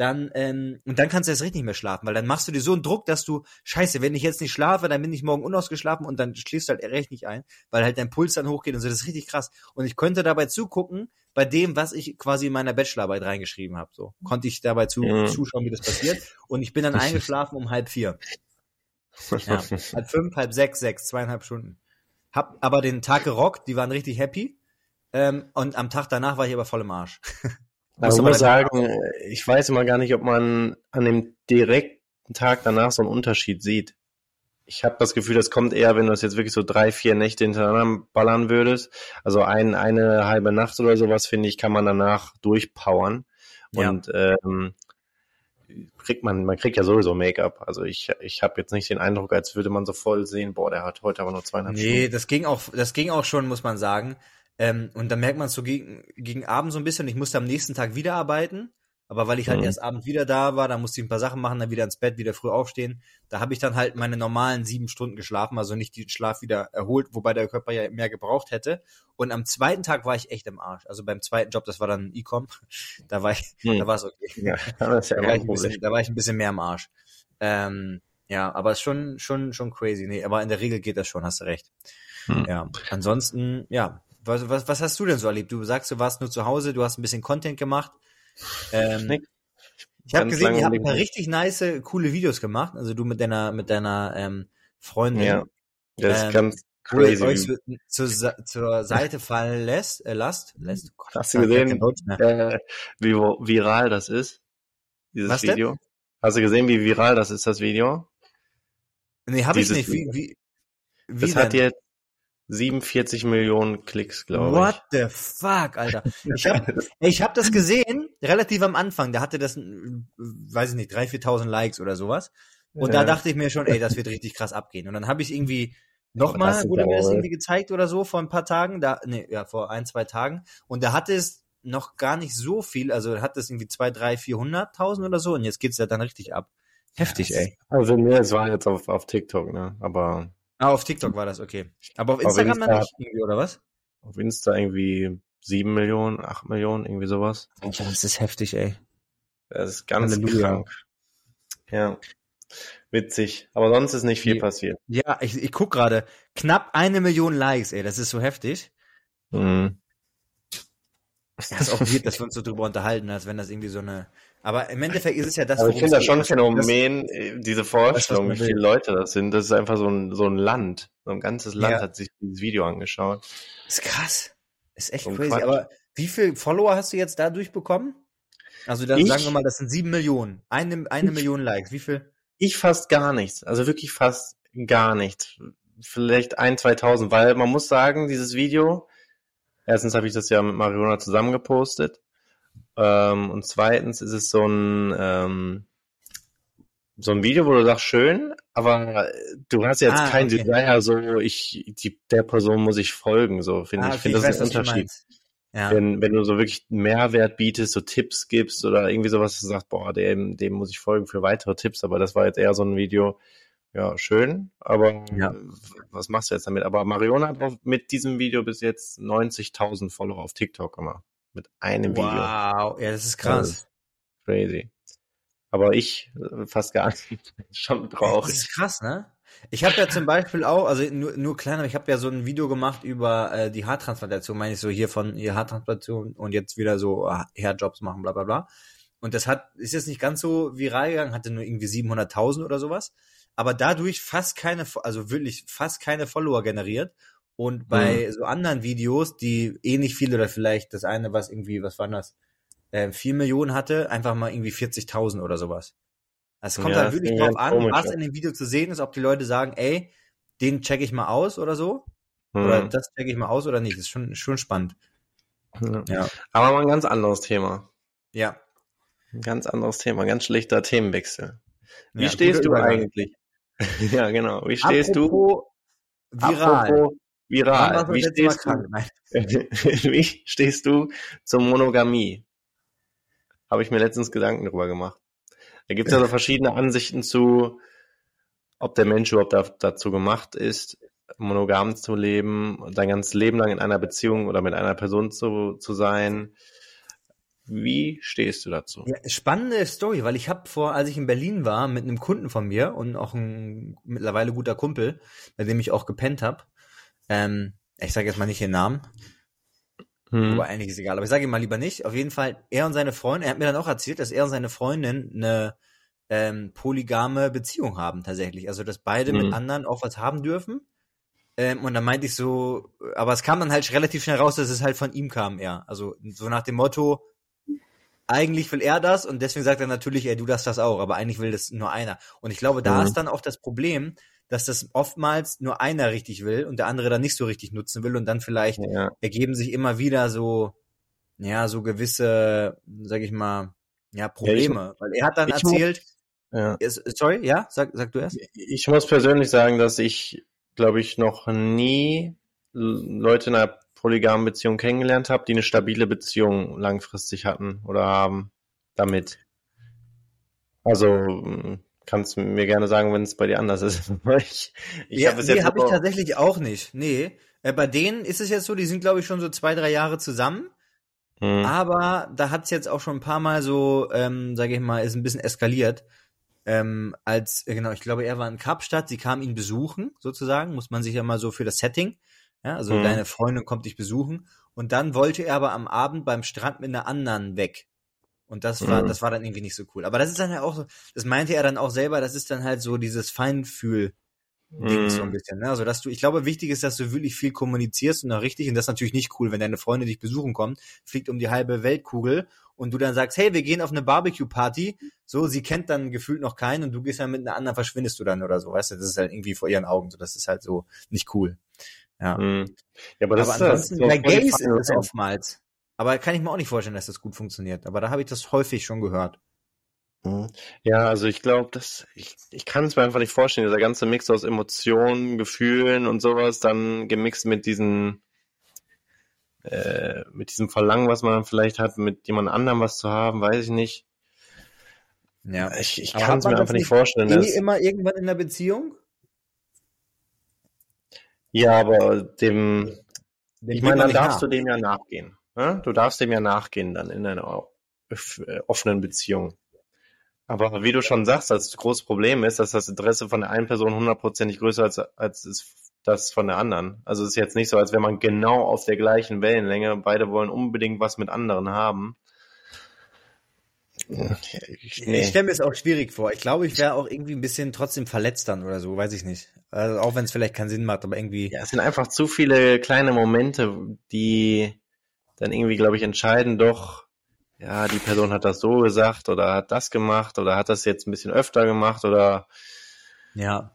dann ähm, und dann kannst du erst richtig nicht mehr schlafen, weil dann machst du dir so einen Druck, dass du Scheiße, wenn ich jetzt nicht schlafe, dann bin ich morgen unausgeschlafen und dann schläfst du halt recht nicht ein, weil halt dein Puls dann hochgeht und so. Das ist richtig krass. Und ich könnte dabei zugucken bei dem, was ich quasi in meiner Bachelorarbeit reingeschrieben habe. So konnte ich dabei zu, mhm. zuschauen, wie das passiert. Und ich bin dann *laughs* eingeschlafen um halb vier. Ja, *laughs* halb fünf, halb sechs, sechs, zweieinhalb Stunden. Hab aber den Tag gerockt, die waren richtig happy. Ähm, und am Tag danach war ich aber voll im Arsch. *laughs* Muss ich muss sagen, ich weiß immer gar nicht, ob man an dem direkten Tag danach so einen Unterschied sieht. Ich habe das Gefühl, das kommt eher, wenn du das jetzt wirklich so drei, vier Nächte hintereinander ballern würdest. Also ein, eine halbe Nacht oder sowas, finde ich, kann man danach durchpowern. Ja. Und ähm, kriegt man, man kriegt ja sowieso Make-up. Also ich, ich habe jetzt nicht den Eindruck, als würde man so voll sehen, boah, der hat heute aber nur zweieinhalb nee, Stunden. Nee, das ging auch, das ging auch schon, muss man sagen. Ähm, und da merkt man so gegen, gegen Abend so ein bisschen, ich musste am nächsten Tag wieder arbeiten. Aber weil ich halt mhm. erst abends wieder da war, da musste ich ein paar Sachen machen, dann wieder ins Bett, wieder früh aufstehen. Da habe ich dann halt meine normalen sieben Stunden geschlafen, also nicht den Schlaf wieder erholt, wobei der Körper ja mehr gebraucht hätte. Und am zweiten Tag war ich echt im Arsch. Also beim zweiten Job, das war dann E-Com, *laughs* da war ich, mhm. da war es okay. Ja, *laughs* das ist ja da, war ich ein bisschen, da war ich ein bisschen mehr im Arsch. Ähm, ja, aber ist schon, schon, schon crazy. Nee, aber in der Regel geht das schon, hast du recht. Mhm. Ja. Ansonsten, ja. Was, was, was hast du denn so erlebt? Du sagst, du warst nur zu Hause, du hast ein bisschen Content gemacht. Ähm, ich habe gesehen, ihr habt ein paar richtig nice, coole Videos gemacht. Also du mit deiner, mit deiner ähm, Freundin. Ja, das ist ähm, ganz crazy. Euch zur, zur Seite fallen lässt, äh, lasst, lässt. Gott, Hast du gesehen, äh, wie viral das ist? Dieses Was Video? Denn? Hast du gesehen, wie viral das ist, das Video? Nee, habe ich nicht. Wie, wie, wie das denn? hat jetzt 47 Millionen Klicks, glaube ich. What the fuck, Alter. *laughs* Ich habe ich hab das gesehen, relativ am Anfang. Da hatte das, weiß ich nicht, 3.000, 4.000 Likes oder sowas. Und ja. da dachte ich mir schon, ey, das wird richtig krass abgehen. Und dann habe ich irgendwie nochmal, wurde mir das irgendwie gezeigt oder so vor ein paar Tagen, da, nee, ja, vor ein, zwei Tagen. Und da hatte es noch gar nicht so viel, also hat es irgendwie zwei, drei, vierhunderttausend oder so. Und jetzt geht's ja dann richtig ab. Heftig, ja, ey. Also, nee, es war jetzt auf, auf TikTok, ne, aber Ah, auf TikTok war das, okay. Aber auf Instagram auf Insta, dann nicht irgendwie, oder was? Auf Insta irgendwie sieben Millionen, acht Millionen, irgendwie sowas. Das ist heftig, ey. Das ist ganz Halleluja. krank. Ja. Witzig. Aber sonst ist nicht viel ja, passiert. Ja, ich, ich guck gerade. Knapp eine Million Likes, ey. Das ist so heftig. Mhm. Ja, ist auch weird, dass wir uns so drüber unterhalten, als wenn das irgendwie so eine aber im Endeffekt ist es ja das, Aber ich finde das schon ein Phänomen, das, äh, diese Vorstellung, wie viele Leute das sind. Das ist einfach so ein, so ein Land. So ein ganzes Land ja. hat sich dieses Video angeschaut. Das ist krass. Ist echt so crazy. Quatsch. Aber wie viele Follower hast du jetzt dadurch bekommen? Also dann ich, sagen wir mal, das sind sieben Millionen. Eine, eine ich, Million Likes. Wie viel? Ich fast gar nichts. Also wirklich fast gar nichts. Vielleicht ein, 2000, weil man muss sagen, dieses Video, erstens habe ich das ja mit Mariona zusammen gepostet ähm, und zweitens ist es so ein, ähm, so ein Video, wo du sagst, schön, aber du hast jetzt ah, kein okay. Desire, so ich, die, der Person muss ich folgen, so finde ah, ich. finde, das ist ein Unterschied. Ja. Wenn, wenn du so wirklich Mehrwert bietest, so Tipps gibst oder irgendwie sowas, du sagst, boah, dem, dem muss ich folgen für weitere Tipps, aber das war jetzt eher so ein Video, ja, schön, aber ja. was machst du jetzt damit? Aber Mariona hat mit diesem Video bis jetzt 90.000 Follower auf TikTok gemacht. Mit einem wow. Video. Wow, ja, das ist krass. Das ist crazy. Aber ich äh, fast gar nicht. *laughs* Schon traurig. Das ist krass, ne? Ich habe ja zum Beispiel auch, also nur, nur klein, aber ich habe ja so ein Video gemacht über äh, die Haartransplantation, meine ich so hier von ihr Haartransplantation und jetzt wieder so äh, Hairjobs machen, bla bla bla. Und das hat, ist jetzt nicht ganz so viral gegangen, hatte nur irgendwie 700.000 oder sowas, aber dadurch fast keine, also wirklich fast keine Follower generiert und bei mhm. so anderen Videos, die ähnlich viel oder vielleicht das eine, was irgendwie, was war das, äh, 4 Millionen hatte, einfach mal irgendwie 40.000 oder sowas. Also es kommt ja, halt wirklich drauf an, komisch, was in dem Video zu sehen ist, ob die Leute sagen, ey, den check ich mal aus oder so. Mhm. Oder das check ich mal aus oder nicht. Das ist schon, schon spannend. Ja. ja. Aber mal ein ganz anderes Thema. Ja. Ein ganz anderes Thema, ganz schlechter Themenwechsel. Wie stehst du eigentlich? *laughs* ja, genau. Wie stehst Apropos du? Viral. Apropos viral. Wie stehst, du, *laughs* wie stehst du zur Monogamie? Habe ich mir letztens Gedanken darüber gemacht. Da gibt es ja so *laughs* verschiedene Ansichten zu, ob der Mensch überhaupt dazu gemacht ist, monogam zu leben, sein ganzes Leben lang in einer Beziehung oder mit einer Person zu, zu sein. Wie stehst du dazu? Ja, spannende Story, weil ich habe vor, als ich in Berlin war, mit einem Kunden von mir und auch ein mittlerweile guter Kumpel, bei dem ich auch gepennt habe, ähm, ich sage jetzt mal nicht den Namen. Hm. Aber eigentlich ist egal. Aber ich sage ihm mal lieber nicht. Auf jeden Fall, er und seine Freundin, er hat mir dann auch erzählt, dass er und seine Freundin eine ähm, polygame Beziehung haben tatsächlich. Also, dass beide hm. mit anderen auch was haben dürfen. Ähm, und dann meinte ich so, aber es kam dann halt relativ schnell raus, dass es halt von ihm kam, er. Also, so nach dem Motto, eigentlich will er das und deswegen sagt er natürlich, ey, du darfst das auch, aber eigentlich will das nur einer. Und ich glaube, da mhm. ist dann auch das Problem, dass das oftmals nur einer richtig will und der andere dann nicht so richtig nutzen will und dann vielleicht ja. ergeben sich immer wieder so, ja, so gewisse, sag ich mal, Ja, Probleme. Ja, ich, weil er hat dann erzählt, ja. sorry, ja, sag, sag du erst. Ich muss persönlich sagen, dass ich, glaube ich, noch nie Leute in einer polygamen Beziehung kennengelernt habe, die eine stabile Beziehung langfristig hatten oder haben damit. Also kannst du mir gerne sagen, wenn es bei dir anders ist. *laughs* ich ich ja, hab nee, habe ich tatsächlich auch nicht. Nee, äh, bei denen ist es jetzt so, die sind glaube ich schon so zwei, drei Jahre zusammen. Mhm. Aber da hat es jetzt auch schon ein paar Mal so, ähm, sage ich mal, ist ein bisschen eskaliert. Ähm, als, äh, genau, ich glaube, er war in Kapstadt, sie kam ihn besuchen, sozusagen, muss man sich ja mal so für das Setting, ja, also mhm. deine Freundin kommt dich besuchen und dann wollte er aber am Abend beim Strand mit einer anderen weg. Und das war, mhm. das war dann irgendwie nicht so cool. Aber das ist dann ja auch so, das meinte er dann auch selber, das ist dann halt so dieses Feinfühl, Ding mm. so ein mhm. bisschen. Ne? Also dass du, ich glaube, wichtig ist, dass du wirklich viel kommunizierst und auch richtig. Und das ist natürlich nicht cool, wenn deine Freunde dich besuchen kommen, fliegt um die halbe Weltkugel und du dann sagst, hey, wir gehen auf eine Barbecue-Party. So, sie kennt dann gefühlt noch keinen und du gehst dann mit einer anderen, verschwindest du dann oder so. Weißt du, das ist halt irgendwie vor ihren Augen so. Das ist halt so nicht cool. Ja. Mm. Ja, aber, das aber ansonsten, ist, bei Gays ist es oftmals. Aber kann ich mir auch nicht vorstellen, dass das gut funktioniert. Aber da habe ich das häufig schon gehört. Mhm. Ja, also ich glaube, dass ich, ich kann es mir einfach nicht vorstellen, dieser ganze Mix aus Emotionen, Gefühlen und sowas, dann gemixt mit diesen äh, mit diesem Verlangen, was man vielleicht hat, mit jemand anderem was zu haben, weiß ich nicht. Ja, ich, ich kann es mir einfach nicht vorstellen. Eh dass, immer irgendwann in der Beziehung? Ja, aber dem, dem ich meine, dann darfst nach. du dem ja nachgehen. Ne? Du darfst dem ja nachgehen dann in einer äh, offenen Beziehung. Aber wie du schon sagst, das große Problem ist, dass das Interesse von der einen Person hundertprozentig größer ist als das von der anderen. Also es ist jetzt nicht so, als wäre man genau auf der gleichen Wellenlänge. Beide wollen unbedingt was mit anderen haben. Ich, nee. ich stelle mir es auch schwierig vor. Ich glaube, ich wäre auch irgendwie ein bisschen trotzdem verletzt dann oder so, weiß ich nicht. Also auch wenn es vielleicht keinen Sinn macht, aber irgendwie. Ja, es sind einfach zu viele kleine Momente, die dann irgendwie, glaube ich, entscheiden doch, ja, die Person hat das so gesagt oder hat das gemacht oder hat das jetzt ein bisschen öfter gemacht oder ja.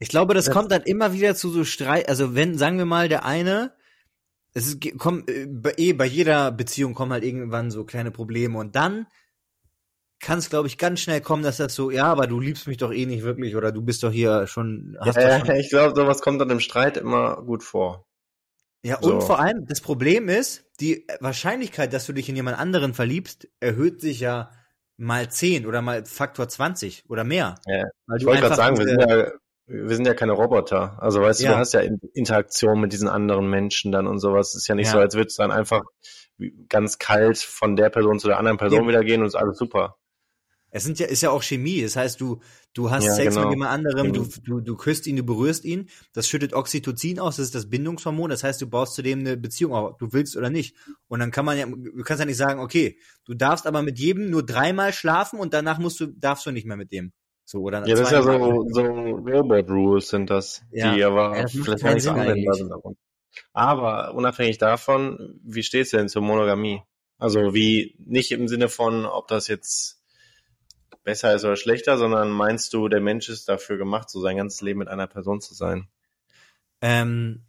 Ich glaube, das, das kommt dann immer wieder zu so Streit, also wenn, sagen wir mal, der eine, es ist, kommt, äh, eh, bei jeder Beziehung kommen halt irgendwann so kleine Probleme und dann kann es, glaube ich, ganz schnell kommen, dass das so, ja, aber du liebst mich doch eh nicht wirklich oder du bist doch hier schon. Hast ja, schon *laughs* ich glaube, sowas kommt dann im Streit immer gut vor. Ja, so. und vor allem, das Problem ist, die Wahrscheinlichkeit, dass du dich in jemand anderen verliebst, erhöht sich ja mal 10 oder mal Faktor 20 oder mehr. Ja, ich wollte gerade sagen, wir sind, ja, wir sind ja keine Roboter. Also weißt ja. du, du hast ja Interaktion mit diesen anderen Menschen dann und sowas. Es ist ja nicht ja. so, als würdest du dann einfach ganz kalt von der Person zu der anderen Person wieder gehen und ist alles super. Es sind ja, ist ja auch Chemie. Das heißt, du, du hast ja, Sex genau. mit jemand anderem, du, mhm. du, du küsst ihn, du berührst ihn. Das schüttet Oxytocin aus. Das ist das Bindungshormon. Das heißt, du baust zudem eine Beziehung auf, ob du willst oder nicht. Und dann kann man ja, du kannst ja nicht sagen, okay, du darfst aber mit jedem nur dreimal schlafen und danach musst du, darfst du nicht mehr mit dem. So, oder ja, das ist ja so, so Robot Rules sind das, ja. die aber ja, vielleicht nicht so anwendbar sind. Aber unabhängig davon, wie stehst du denn zur Monogamie? Also wie, nicht im Sinne von, ob das jetzt besser ist oder schlechter, sondern meinst du, der Mensch ist dafür gemacht, so sein ganzes Leben mit einer Person zu sein? Ähm,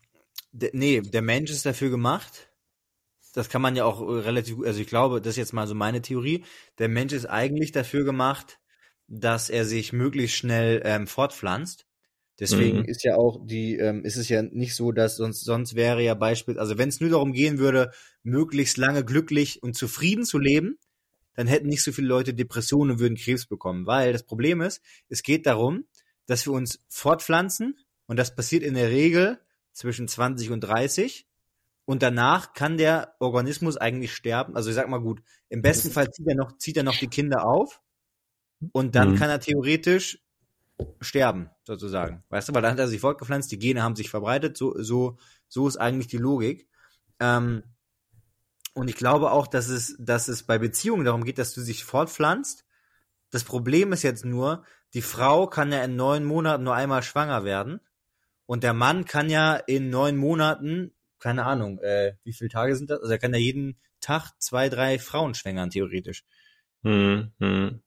nee, der Mensch ist dafür gemacht. Das kann man ja auch äh, relativ gut, also ich glaube, das ist jetzt mal so meine Theorie. Der Mensch ist eigentlich dafür gemacht, dass er sich möglichst schnell ähm, fortpflanzt. Deswegen mhm. ist ja auch die, ähm, ist es ja nicht so, dass sonst, sonst wäre ja Beispiel, also wenn es nur darum gehen würde, möglichst lange glücklich und zufrieden zu leben, dann hätten nicht so viele Leute Depressionen und würden Krebs bekommen. Weil das Problem ist, es geht darum, dass wir uns fortpflanzen und das passiert in der Regel zwischen 20 und 30 und danach kann der Organismus eigentlich sterben. Also ich sag mal gut, im besten Fall zieht er noch, zieht er noch die Kinder auf und dann mhm. kann er theoretisch sterben, sozusagen. Weißt du, weil dann hat er sich fortgepflanzt, die Gene haben sich verbreitet, so, so, so ist eigentlich die Logik. Ähm, und ich glaube auch, dass es, dass es bei Beziehungen darum geht, dass du dich fortpflanzt. Das Problem ist jetzt nur, die Frau kann ja in neun Monaten nur einmal schwanger werden. Und der Mann kann ja in neun Monaten, keine Ahnung, äh, wie viele Tage sind das? Also er kann ja jeden Tag zwei, drei Frauen schwängern, theoretisch. Hm, hm.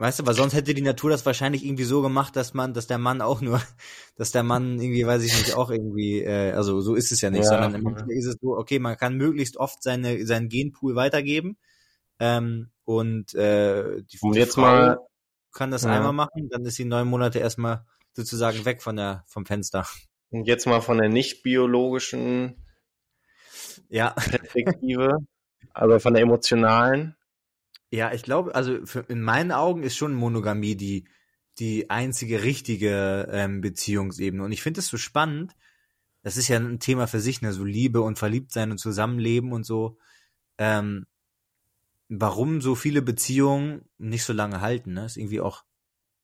Weißt du, weil sonst hätte die Natur das wahrscheinlich irgendwie so gemacht, dass man, dass der Mann auch nur, *laughs* dass der Mann irgendwie, weiß ich nicht, auch irgendwie, äh, also so ist es ja nicht, ja. sondern manchmal ist es so, okay, man kann möglichst oft seine, seinen Genpool weitergeben. Ähm, und äh, die, und jetzt Frau mal kann das ja. einmal machen, dann ist sie neun Monate erstmal sozusagen weg von der vom Fenster. Und jetzt mal von der nicht biologischen ja. Perspektive, also von der emotionalen. Ja, ich glaube, also für, in meinen Augen ist schon Monogamie die die einzige richtige ähm, Beziehungsebene. Und ich finde es so spannend. Das ist ja ein Thema für sich, ne? So Liebe und Verliebtsein und Zusammenleben und so. Ähm, warum so viele Beziehungen nicht so lange halten, ne? Ist irgendwie auch,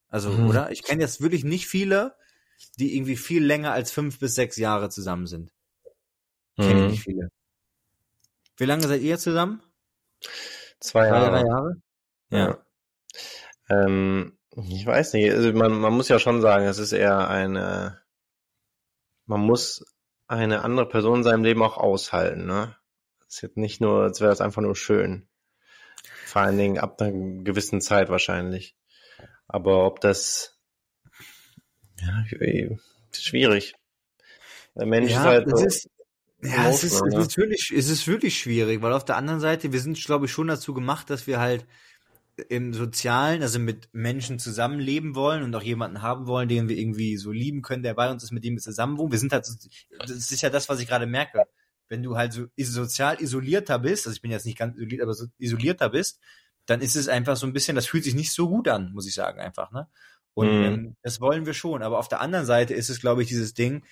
also, mhm. oder? Ich kenne jetzt wirklich nicht viele, die irgendwie viel länger als fünf bis sechs Jahre zusammen sind. Mhm. Kenne ich nicht viele. Wie lange seid ihr zusammen? Zwei Jahre. Drei Jahre? Ja. ja. Ähm, ich weiß nicht, also man, man muss ja schon sagen, es ist eher eine, man muss eine andere Person in seinem Leben auch aushalten, ne? Es ist jetzt nicht nur, als wäre es einfach nur schön. Vor allen Dingen ab einer gewissen Zeit wahrscheinlich. Aber ob das, ja, schwierig. Der Mensch ja, ist halt so, ist, ja, es ist, es ist wirklich, es ist wirklich schwierig, weil auf der anderen Seite, wir sind, glaube ich, schon dazu gemacht, dass wir halt im Sozialen, also mit Menschen zusammenleben wollen und auch jemanden haben wollen, den wir irgendwie so lieben können, der bei uns ist, mit dem wir zusammen wohnen. Wir sind halt, so, das ist ja das, was ich gerade merke. Wenn du halt so sozial isolierter bist, also ich bin jetzt nicht ganz isoliert, aber so isolierter bist, dann ist es einfach so ein bisschen, das fühlt sich nicht so gut an, muss ich sagen, einfach, ne? Und mhm. ähm, das wollen wir schon. Aber auf der anderen Seite ist es, glaube ich, dieses Ding,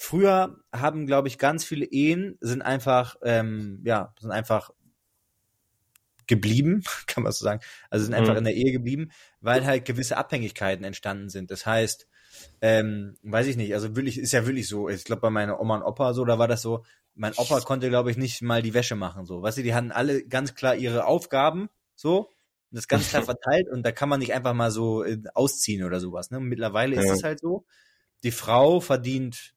früher haben, glaube ich, ganz viele Ehen sind einfach, ähm, ja, sind einfach geblieben, *laughs* kann man so sagen. Also sind einfach mhm. in der Ehe geblieben, weil halt gewisse Abhängigkeiten entstanden sind. Das heißt, ähm, weiß ich nicht, also wirklich, ist ja wirklich so, ich glaube bei meiner Oma und Opa so, da war das so, mein Opa konnte, glaube ich, nicht mal die Wäsche machen, so. Weißt du, die hatten alle ganz klar ihre Aufgaben, so, und das ganz klar *laughs* verteilt und da kann man nicht einfach mal so äh, ausziehen oder sowas, ne? Mittlerweile ja. ist es halt so, die Frau verdient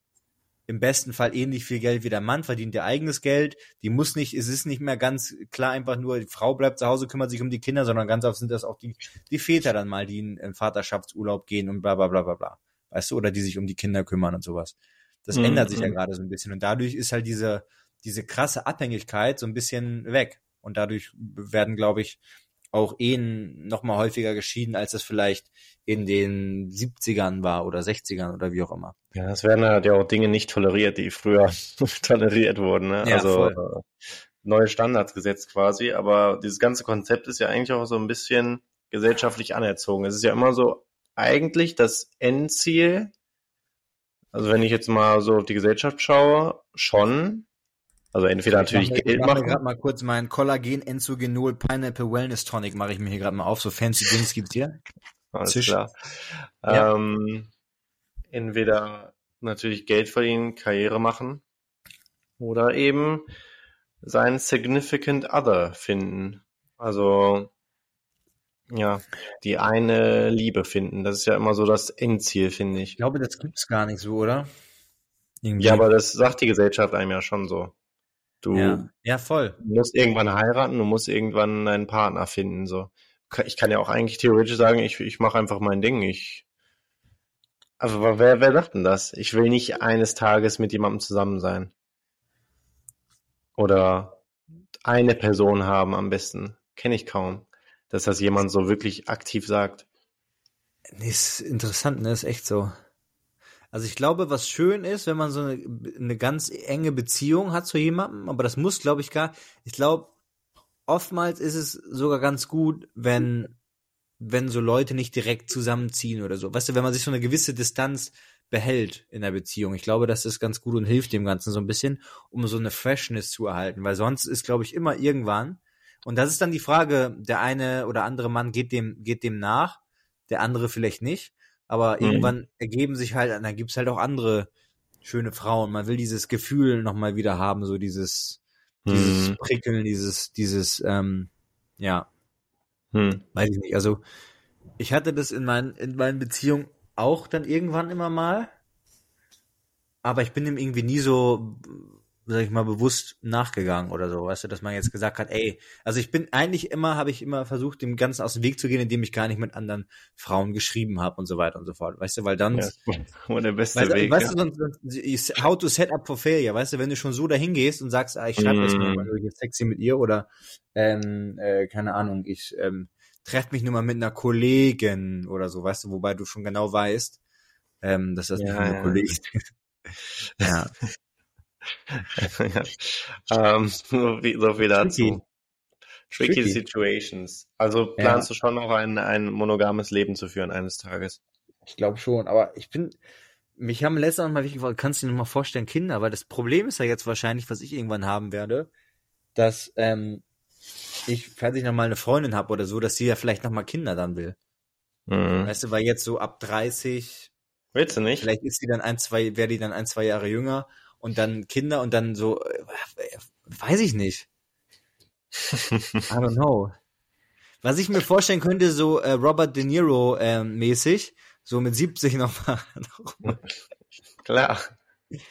im besten Fall ähnlich viel Geld wie der Mann, verdient ihr eigenes Geld. Die muss nicht, es ist nicht mehr ganz klar einfach nur, die Frau bleibt zu Hause, kümmert sich um die Kinder, sondern ganz oft sind das auch die, die Väter dann mal, die in, in Vaterschaftsurlaub gehen und bla bla bla bla bla. Weißt du, oder die sich um die Kinder kümmern und sowas. Das mhm. ändert sich ja gerade so ein bisschen. Und dadurch ist halt diese, diese krasse Abhängigkeit so ein bisschen weg. Und dadurch werden, glaube ich, auch Ehen noch mal häufiger geschieden, als es vielleicht in den 70ern war oder 60ern oder wie auch immer. Ja, es werden halt ja auch Dinge nicht toleriert, die früher *laughs* toleriert wurden. Ne? Ja, also voll. Äh, neue Standards gesetzt quasi. Aber dieses ganze Konzept ist ja eigentlich auch so ein bisschen gesellschaftlich anerzogen. Es ist ja immer so eigentlich das Endziel. Also wenn ich jetzt mal so auf die Gesellschaft schaue, schon also entweder natürlich mache, Geld ich machen. Ich gerade mal kurz meinen Collagen Enzogenol Pineapple Wellness Tonic mache ich mir hier gerade mal auf. So fancy Dings gibt's hier. Alles Zisch. klar. Ja. Ähm, entweder natürlich Geld verdienen, Karriere machen oder eben seinen Significant Other finden. Also ja, die eine Liebe finden. Das ist ja immer so das Endziel, finde ich. Ich glaube, das gibt's gar nicht so, oder? Irgendwie. Ja, aber das sagt die Gesellschaft einem ja schon so. Du ja. ja, voll. musst irgendwann heiraten, du musst irgendwann einen Partner finden. So. Ich kann ja auch eigentlich theoretisch sagen, ich, ich mache einfach mein Ding. Ich. Aber wer, wer sagt denn das? Ich will nicht eines Tages mit jemandem zusammen sein. Oder eine Person haben am besten. Kenne ich kaum, dass das jemand so wirklich aktiv sagt. Nee, ist interessant, ne? Ist echt so. Also ich glaube, was schön ist, wenn man so eine, eine ganz enge Beziehung hat zu jemandem, aber das muss, glaube ich, gar. Ich glaube, oftmals ist es sogar ganz gut, wenn wenn so Leute nicht direkt zusammenziehen oder so. Weißt du, wenn man sich so eine gewisse Distanz behält in der Beziehung. Ich glaube, das ist ganz gut und hilft dem Ganzen so ein bisschen, um so eine Freshness zu erhalten, weil sonst ist, glaube ich, immer irgendwann. Und das ist dann die Frage, der eine oder andere Mann geht dem, geht dem nach, der andere vielleicht nicht. Aber mhm. irgendwann ergeben sich halt, dann gibt's halt auch andere schöne Frauen. Man will dieses Gefühl nochmal wieder haben, so dieses, dieses mhm. Prickeln, dieses, dieses, ähm, ja, hm. weiß ich nicht. Also ich hatte das in meinen, in meinen Beziehungen auch dann irgendwann immer mal. Aber ich bin dem irgendwie nie so, sag ich mal, bewusst nachgegangen oder so, weißt du, dass man jetzt gesagt hat, ey, also ich bin eigentlich immer, habe ich immer versucht, dem Ganzen aus dem Weg zu gehen, indem ich gar nicht mit anderen Frauen geschrieben habe und so weiter und so fort, weißt du, weil dann ja, *laughs* der beste weißt, Weg. Weißt ja. du, sonst, how to set up for failure, weißt du, wenn du schon so dahin gehst und sagst, ah, ich schreibe mm. jetzt mal, weil ich jetzt sexy mit ihr oder ähm, äh, keine Ahnung, ich ähm, treffe mich nur mal mit einer Kollegin oder so, weißt du, wobei du schon genau weißt, ähm, dass das ja, nicht eine Kollegin *laughs* ist. *laughs* ja. Ja. Ähm, so, viel, so viel dazu. Tricky, Tricky. Situations. Also planst ja. du schon noch ein, ein monogames Leben zu führen eines Tages? Ich glaube schon, aber ich bin, mich haben letztes Mal wirklich gefragt, kannst du dir noch mal vorstellen, Kinder, weil das Problem ist ja jetzt wahrscheinlich, was ich irgendwann haben werde, dass ähm, ich, falls ich noch mal eine Freundin habe oder so, dass sie ja vielleicht noch mal Kinder dann will. Mhm. Weißt du, weil jetzt so ab 30 Willst du nicht? Vielleicht ist sie dann ein, zwei, wäre die dann ein, zwei Jahre jünger und dann Kinder und dann so, äh, weiß ich nicht. I don't know. Was ich mir vorstellen könnte, so äh, Robert De Niro äh, mäßig, so mit 70 nochmal. *laughs* Klar.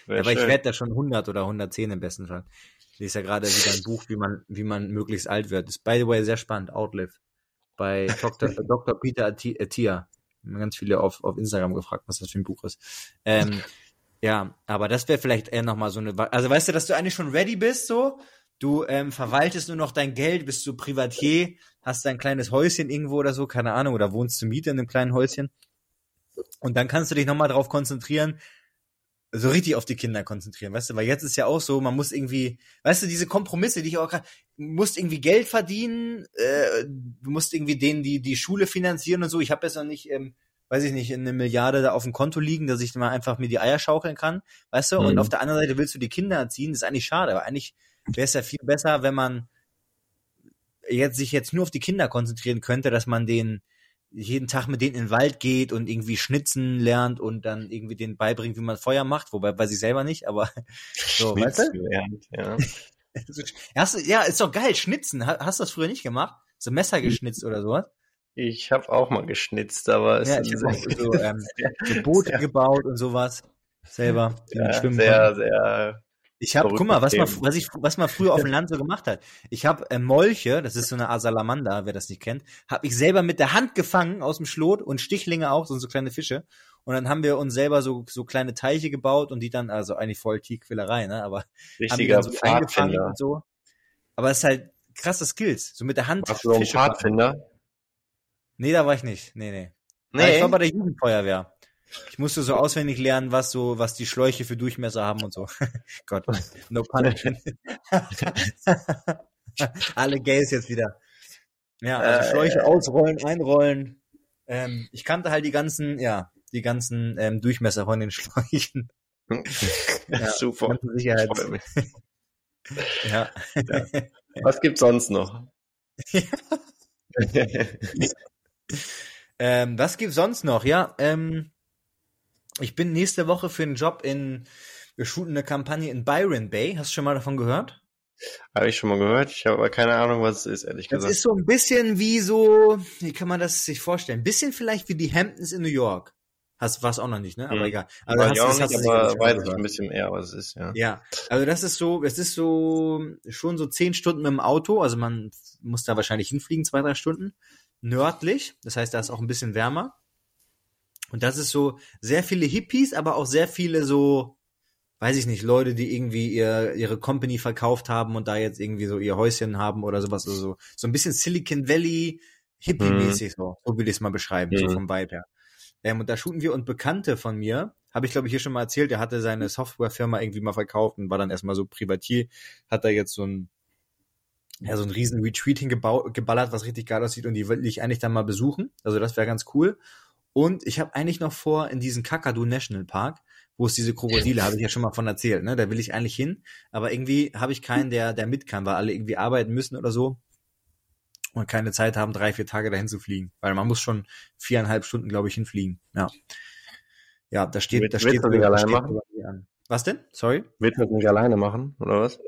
Aber ich werde da schon 100 oder 110 im besten Fall. Ich lese ja gerade wieder ein Buch, wie man, wie man möglichst alt wird. Das ist, by the way, sehr spannend. Outlive. Bei Dr. *laughs* Dr. Peter Attia. Ganz viele auf, auf Instagram gefragt, was das für ein Buch ist. Ähm, ja, aber das wäre vielleicht eher nochmal so eine, also weißt du, dass du eigentlich schon ready bist, so, du ähm, verwaltest nur noch dein Geld, bist du Privatier, hast dein kleines Häuschen irgendwo oder so, keine Ahnung, oder wohnst du Miete in einem kleinen Häuschen. Und dann kannst du dich nochmal drauf konzentrieren, so richtig auf die Kinder konzentrieren, weißt du, weil jetzt ist ja auch so, man muss irgendwie, weißt du, diese Kompromisse, die ich auch gerade, musst irgendwie Geld verdienen, äh, du musst irgendwie denen die die Schule finanzieren und so. Ich habe jetzt noch nicht ähm, weiß ich nicht, eine Milliarde da auf dem Konto liegen, dass ich mal einfach mir die Eier schaukeln kann, weißt du? Mhm. Und auf der anderen Seite willst du die Kinder erziehen, das ist eigentlich schade, aber eigentlich wäre es ja viel besser, wenn man jetzt sich jetzt nur auf die Kinder konzentrieren könnte, dass man den jeden Tag mit denen in den Wald geht und irgendwie schnitzen lernt und dann irgendwie denen beibringt, wie man Feuer macht, wobei weiß ich selber nicht, aber *laughs* so, weißt du? Lernt, ja. Hast *laughs* du, ja, ist doch geil, schnitzen. Hast du das früher nicht gemacht? So Messer geschnitzt oder sowas? Ich habe auch mal geschnitzt, aber ja, ich habe auch so, ähm, *laughs* so Boote gebaut und sowas selber. Ja, sehr, sehr. Ich habe, guck mal, was man, was ich, was man früher auf *laughs* dem Land so gemacht hat. Ich habe äh, Molche, das ist so eine Asalamanda, wer das nicht kennt, habe ich selber mit der Hand gefangen aus dem Schlot und Stichlinge auch, so, so kleine Fische. Und dann haben wir uns selber so so kleine Teiche gebaut und die dann, also eigentlich voll Tierquälerei, ne? Aber Richtiger haben die dann so eingefangen und so. Aber es ist halt krasse Skills, so mit der Hand. Warst du so ein Pfadfinder? Nee, da war ich nicht. Nee, nee. Nee. ich war bei der Jugendfeuerwehr. Ich musste so auswendig lernen, was so, was die Schläuche für Durchmesser haben und so. *laughs* Gott, no punishment. *laughs* Alle Gays jetzt wieder. Ja, also äh, Schläuche äh, ausrollen, einrollen. Ähm, ich kannte halt die ganzen, ja, die ganzen ähm, Durchmesser von den Schläuchen. *laughs* ja, Super. Sicherheit. ja. ja. Was gibt's sonst noch? Ähm, was gibt's sonst noch? Ja, ähm, ich bin nächste Woche für einen Job in, wir shooten eine Kampagne in Byron Bay. Hast du schon mal davon gehört? Habe ich schon mal gehört. Ich habe aber keine Ahnung, was es ist, ehrlich gesagt. Das ist so ein bisschen wie so, wie kann man das sich vorstellen? Ein bisschen vielleicht wie die Hamptons in New York. Hast was auch noch nicht, ne? Aber hm. egal. Also hast, auch nicht, aber weiß ich ein bisschen mehr, was es ist, ja. Ja, also das ist so, es ist so schon so zehn Stunden mit dem Auto, also man muss da wahrscheinlich hinfliegen, zwei, drei Stunden nördlich, das heißt, da ist auch ein bisschen wärmer. Und das ist so sehr viele Hippies, aber auch sehr viele so, weiß ich nicht, Leute, die irgendwie ihr, ihre Company verkauft haben und da jetzt irgendwie so ihr Häuschen haben oder sowas. Also so, so ein bisschen Silicon Valley Hippie-mäßig, mhm. so, so will ich es mal beschreiben, mhm. so vom Vibe her. Ähm, und da shooten wir und Bekannte von mir, habe ich glaube ich hier schon mal erzählt, der hatte seine Softwarefirma irgendwie mal verkauft und war dann erstmal so Privatier, hat da jetzt so ein ja, so ein riesen Retreat hingeballert, was richtig geil aussieht und die will ich eigentlich dann mal besuchen. Also das wäre ganz cool. Und ich habe eigentlich noch vor, in diesen Kakadu National Park, wo es diese Krokodile, habe ich ja schon mal von erzählt, ne? Da will ich eigentlich hin, aber irgendwie habe ich keinen, der, der mit kann, weil alle irgendwie arbeiten müssen oder so und keine Zeit haben, drei, vier Tage dahin zu fliegen. Weil man muss schon viereinhalb Stunden, glaube ich, hinfliegen. Ja. Ja, da steht, da steht, da steht, da steht an. Was denn? Sorry? Wird das nicht alleine machen, oder was?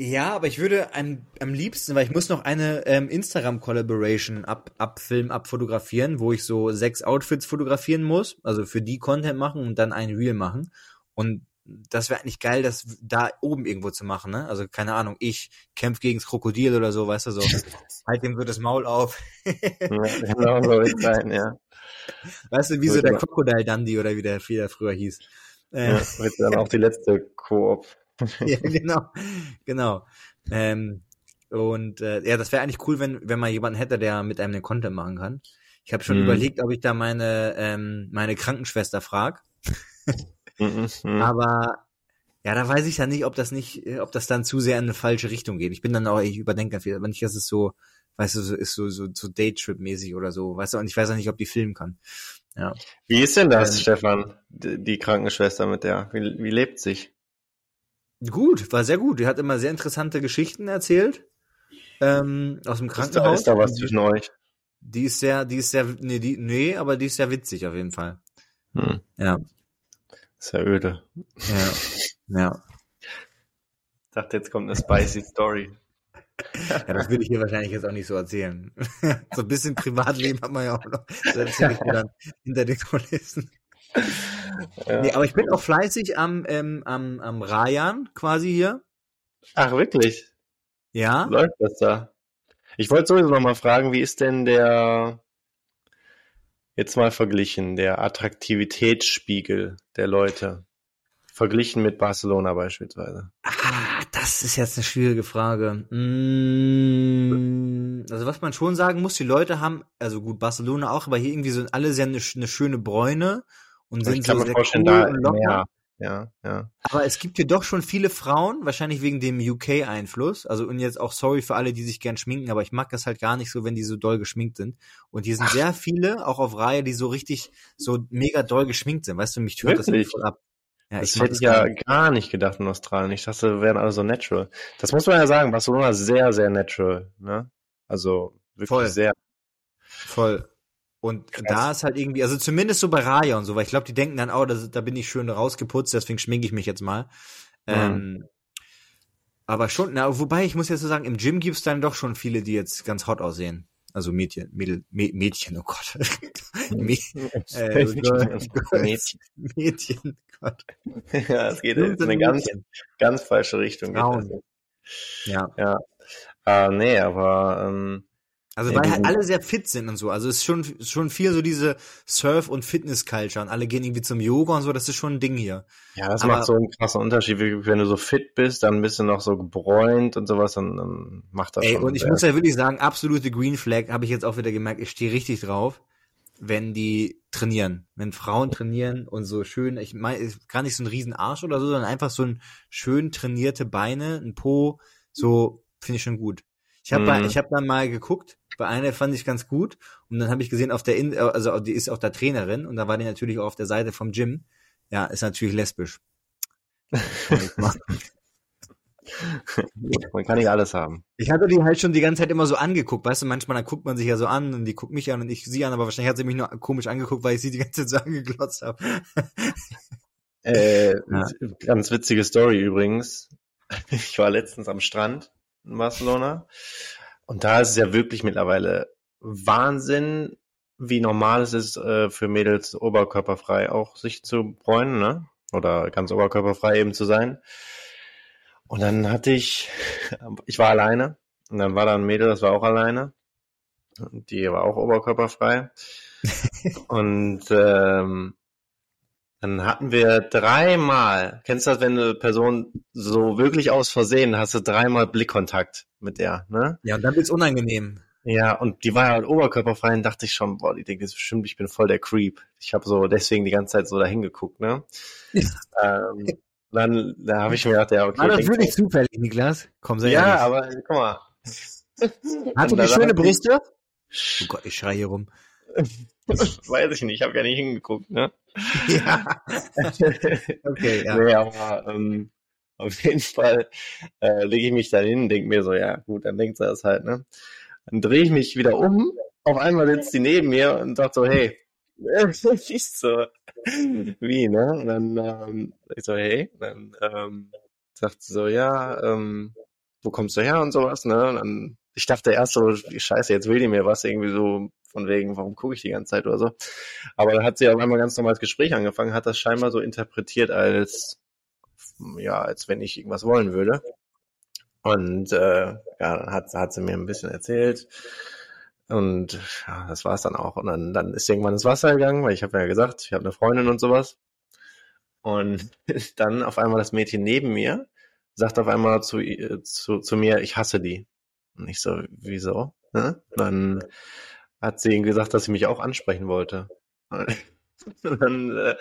Ja, aber ich würde am, am liebsten, weil ich muss noch eine ähm, Instagram-Collaboration ab, abfilmen, abfotografieren, wo ich so sechs Outfits fotografieren muss, also für die Content machen und dann ein Reel machen. Und das wäre eigentlich geil, das da oben irgendwo zu machen, ne? Also keine Ahnung, ich kämpf gegen das Krokodil oder so, weißt du so. *laughs* halt dem wird das Maul auf. genau so wird sein, ja. Weißt du, wie so der Crocodile Dundee oder wie der, wie der früher hieß. Äh, ja, wird dann auch die letzte Koop. *laughs* ja, genau, genau. Ähm, und äh, ja, das wäre eigentlich cool, wenn wenn man jemanden hätte, der mit einem den Content machen kann. Ich habe schon mhm. überlegt, ob ich da meine ähm, meine Krankenschwester frag. *laughs* Mhm, mhm. Aber ja, da weiß ich ja nicht, ob das nicht, ob das dann zu sehr in eine falsche Richtung geht. Ich bin dann auch, ich überdenke viel, aber nicht, dass es so, weißt du, so ist so so, so Daytrip-mäßig oder so, weißt du, und ich weiß auch nicht, ob die filmen kann. Ja. Wie ist denn das, ähm, Stefan, die Krankenschwester mit der? Wie, wie lebt sich? Gut, war sehr gut. Die hat immer sehr interessante Geschichten erzählt ähm, aus dem Krankenhaus. Ist da, ist da was zwischen euch? Die ist sehr, die ist sehr, nee, die, nee, aber die ist sehr witzig auf jeden Fall. Hm. Ja. Sehr öde. Ja. Ja. Ich dachte, jetzt kommt eine spicy Story. Ja, das würde ich hier wahrscheinlich jetzt auch nicht so erzählen. *laughs* so ein bisschen Privatleben hat man ja auch noch. Das erzähle ich mir dann hinter den Kulissen. Ja. Nee, aber ich bin auch fleißig am, ähm, am, am Rayan quasi hier. Ach, wirklich? Ja. Läuft das da? Ich wollte sowieso noch mal fragen, wie ist denn der, jetzt mal verglichen, der Attraktivitätsspiegel der Leute? Verglichen mit Barcelona beispielsweise. Ah, das ist jetzt eine schwierige Frage. Mm, also was man schon sagen muss, die Leute haben, also gut, Barcelona auch, aber hier irgendwie sind alle sehr eine, eine schöne Bräune und sind ich so vorstellen, cool da und locker. Mehr ja, ja. Aber es gibt hier doch schon viele Frauen, wahrscheinlich wegen dem UK-Einfluss. Also und jetzt auch sorry für alle, die sich gern schminken, aber ich mag das halt gar nicht so, wenn die so doll geschminkt sind. Und hier sind Ach. sehr viele, auch auf Reihe, die so richtig so mega doll geschminkt sind. Weißt du, mich tört das voll ab. Ja, das hätte ich ja gar nicht gedacht in Australien. Ich dachte, wir wären alle so natural. Das muss man ja sagen, Barcelona ist sehr, sehr natural. Ne? Also wirklich voll. sehr. Voll. Und Krass. da ist halt irgendwie, also zumindest so bei Raya und so, weil ich glaube, die denken dann, oh, das, da bin ich schön rausgeputzt, deswegen schminke ich mich jetzt mal. Mhm. Ähm, aber schon, na, wobei ich muss jetzt so sagen, im Gym gibt's dann doch schon viele, die jetzt ganz hot aussehen. Also Mädchen, Mädel, Mädchen, oh Gott. *laughs* äh, *laughs* Mädchen. Mädchen, Gott. *laughs* Ja, es geht in eine ganz, ganz falsche Richtung. Ja. Ja. Äh, nee, aber ähm, also weil halt alle sehr fit sind und so. Also es ist schon, schon viel so diese Surf- und Fitness-Culture und alle gehen irgendwie zum Yoga und so, das ist schon ein Ding hier. Ja, das Aber, macht so einen krassen Unterschied. Wenn du so fit bist, dann bist du noch so gebräunt und sowas, dann, dann macht das ey, schon. Und ich muss ja wirklich sagen, absolute Green Flag habe ich jetzt auch wieder gemerkt, ich stehe richtig drauf, wenn die trainieren. Wenn Frauen trainieren und so schön, ich meine, gar nicht so ein riesen Arsch oder so, sondern einfach so ein schön trainierte Beine, ein Po, so finde ich schon gut. Ich habe mhm. ich hab dann mal geguckt, bei einer fand ich ganz gut und dann habe ich gesehen auf der in also die ist auch der Trainerin und da war die natürlich auch auf der Seite vom Gym. Ja, ist natürlich lesbisch. *laughs* man kann nicht alles haben. Ich hatte die halt schon die ganze Zeit immer so angeguckt, weißt du, manchmal dann guckt man sich ja so an und die guckt mich an und ich sie an, aber wahrscheinlich hat sie mich nur komisch angeguckt, weil ich sie die ganze Zeit so angeglotzt habe. äh, ja. Ganz witzige Story übrigens. *laughs* Ich war letztens am Strand in Barcelona. Und da ist es ja wirklich mittlerweile Wahnsinn, wie normal es ist, äh, für Mädels oberkörperfrei auch sich zu bräunen, ne? Oder ganz oberkörperfrei eben zu sein. Und dann hatte ich, *laughs* ich war alleine. Und dann war da ein Mädel, das war auch alleine. Die war auch oberkörperfrei. *laughs* und ähm, dann hatten wir dreimal, kennst du das, wenn eine Person so wirklich aus Versehen, hast du dreimal Blickkontakt mit der, ne? Ja, und dann wird's unangenehm. Ja, und die war halt oberkörperfrei und dachte ich schon, boah, die denkt jetzt bestimmt, ich bin voll der Creep. Ich habe so deswegen die ganze Zeit so dahin geguckt, ne? *laughs* ähm, dann da habe ich mir gedacht, ja, okay. War das wirklich zufällig, Niklas? Komm, sehr Ja, aber guck mal. Hatte die schöne Brüste? Oh Gott, ich schreie hier rum. *laughs* Weiß ich nicht, ich habe gar nicht hingeguckt, ne? *laughs* Ja. okay, ja. Nee, aber ähm, auf jeden Fall äh, lege ich mich da hin, denke mir so, ja gut, dann denkt sie das halt, ne? Dann drehe ich mich wieder um, auf einmal sitzt die neben mir und sagt so, hey, *laughs* siehst so, wie, ne? Und dann ähm, ich so, hey, dann ähm, sagt sie so, ja, ähm, wo kommst du her und sowas, ne? Und dann, ich dachte erst so, scheiße, jetzt will die mir was irgendwie so von wegen, warum gucke ich die ganze Zeit oder so. Aber dann hat sie auf einmal ganz normales Gespräch angefangen, hat das scheinbar so interpretiert als, ja, als wenn ich irgendwas wollen würde. Und äh, ja, dann hat, hat sie mir ein bisschen erzählt. Und ja, das war's dann auch. Und dann, dann ist irgendwann ins Wasser gegangen, weil ich habe ja gesagt, ich habe eine Freundin und sowas. Und *laughs* dann auf einmal das Mädchen neben mir sagt auf einmal zu, zu, zu mir, ich hasse die. Und ich so, wieso? Ne? Dann hat sie gesagt, dass sie mich auch ansprechen wollte. *laughs* Und dann, äh,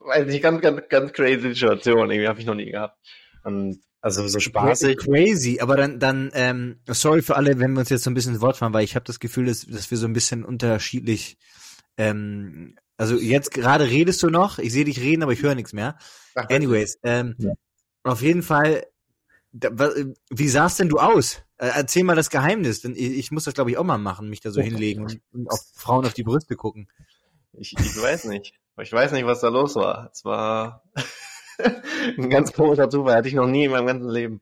weiß ich, ganz, ganz, ganz crazy Situation. Irgendwie habe ich noch nie gehabt. Und also so spaßig. Crazy, aber dann, dann, ähm, sorry für alle, wenn wir uns jetzt so ein bisschen ins Wort fahren, weil ich habe das Gefühl, dass, dass wir so ein bisschen unterschiedlich, ähm, also jetzt gerade redest du noch, ich sehe dich reden, aber ich höre nichts mehr. Anyways, ähm, ja. auf jeden Fall, da, wie sahst denn du aus? Äh, erzähl mal das Geheimnis, denn ich, muss das glaube ich auch mal machen, mich da so hinlegen und, und auf Frauen auf die Brüste gucken. Ich, ich weiß nicht. Ich weiß nicht, was da los war. Es war *laughs* ein ganz komischer Zufall, hatte ich noch nie in meinem ganzen Leben.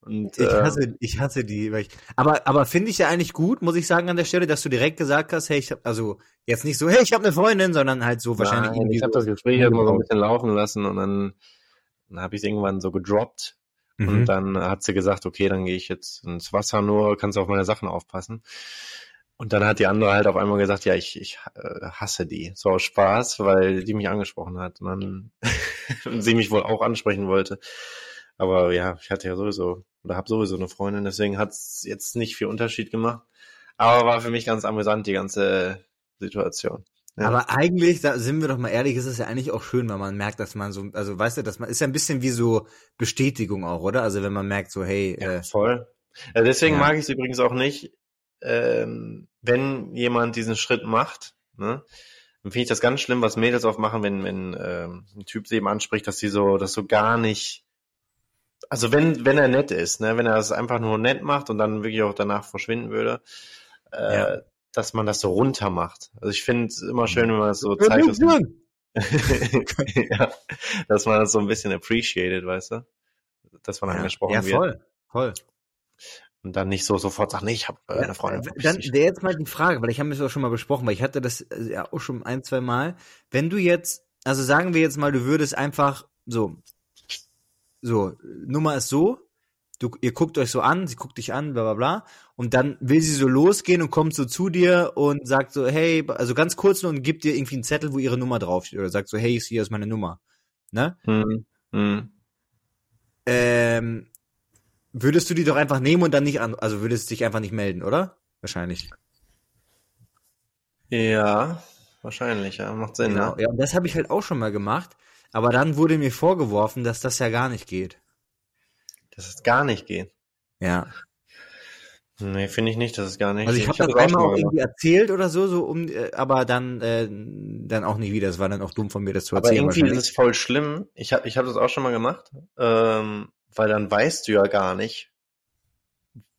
Und, ich, hasse, äh, ich hasse die. Ich, aber aber finde ich ja eigentlich gut, muss ich sagen an der Stelle, dass du direkt gesagt hast, hey, ich hab, also jetzt nicht so, hey, ich habe eine Freundin, sondern halt so wahrscheinlich Nein. Ich habe so das Gespräch mal so ein bisschen laufen lassen und dann, dann habe ich es irgendwann so gedroppt. Mhm. Und dann hat sie gesagt, okay, dann gehe ich jetzt ins Wasser nur, kannst du auf meine Sachen aufpassen. Und dann hat die andere halt auf einmal gesagt, ja, ich, ich äh, hasse die. So aus Spaß, weil die mich angesprochen hat. Und dann *laughs* sie mich wohl auch ansprechen wollte. Aber ja, ich hatte ja sowieso, oder habe sowieso eine Freundin, deswegen hat es jetzt nicht viel Unterschied gemacht. Aber war für mich ganz amüsant, die ganze Situation. Ja. Aber eigentlich, da sind wir doch mal ehrlich, ist es ja eigentlich auch schön, wenn man merkt, dass man so, also weißt du, dass man, ist ja ein bisschen wie so Bestätigung auch, oder? Also wenn man merkt so, hey. Ja, äh, voll. Ja, deswegen ja. mag ich es übrigens auch nicht, ähm, wenn jemand diesen Schritt macht, ne, dann finde ich das ganz schlimm, was Mädels oft machen, wenn, wenn ähm, ein Typ sie eben anspricht, dass sie so, das so gar nicht, also wenn, wenn er nett ist, ne, wenn er das einfach nur nett macht und dann wirklich auch danach verschwinden würde, äh. Dass man das so runter macht. Also ich finde es immer schön, wenn man das so zeigt, dass man, *laughs* ja, dass man das so ein bisschen appreciated, weißt du? Dass man ja, angesprochen ja, voll, wird. Voll, voll und dann nicht so sofort sagen, nee, ich habe äh, eine Freundin. Dann wäre jetzt mal die Frage, weil ich habe das auch schon mal besprochen, weil ich hatte das äh, ja auch schon ein, zwei Mal. Wenn du jetzt, also sagen wir jetzt mal, du würdest einfach so, so, Nummer ist so, du, ihr guckt euch so an, sie guckt dich an, bla bla bla, und dann will sie so losgehen und kommt so zu dir und sagt so, hey, also ganz kurz und gibt dir irgendwie einen Zettel, wo ihre Nummer draufsteht, oder sagt so, hey, hier ist meine Nummer. Ne? Hm, hm. Ähm, Würdest du die doch einfach nehmen und dann nicht an, also würdest dich einfach nicht melden, oder? Wahrscheinlich. Ja, wahrscheinlich, ja, macht Sinn. Genau, ja, ja und das habe ich halt auch schon mal gemacht, aber dann wurde mir vorgeworfen, dass das ja gar nicht geht. Dass es gar nicht geht. Ja. Nee, finde ich nicht, dass es gar nicht Also ich habe hab das einmal auch irgendwie erzählt oder so, so um, äh, aber dann, äh, dann auch nicht wieder. Das war dann auch dumm von mir, das zu erzählen. Aber irgendwie ist es voll schlimm. Ich habe ich hab das auch schon mal gemacht. Ähm, weil dann weißt du ja gar nicht,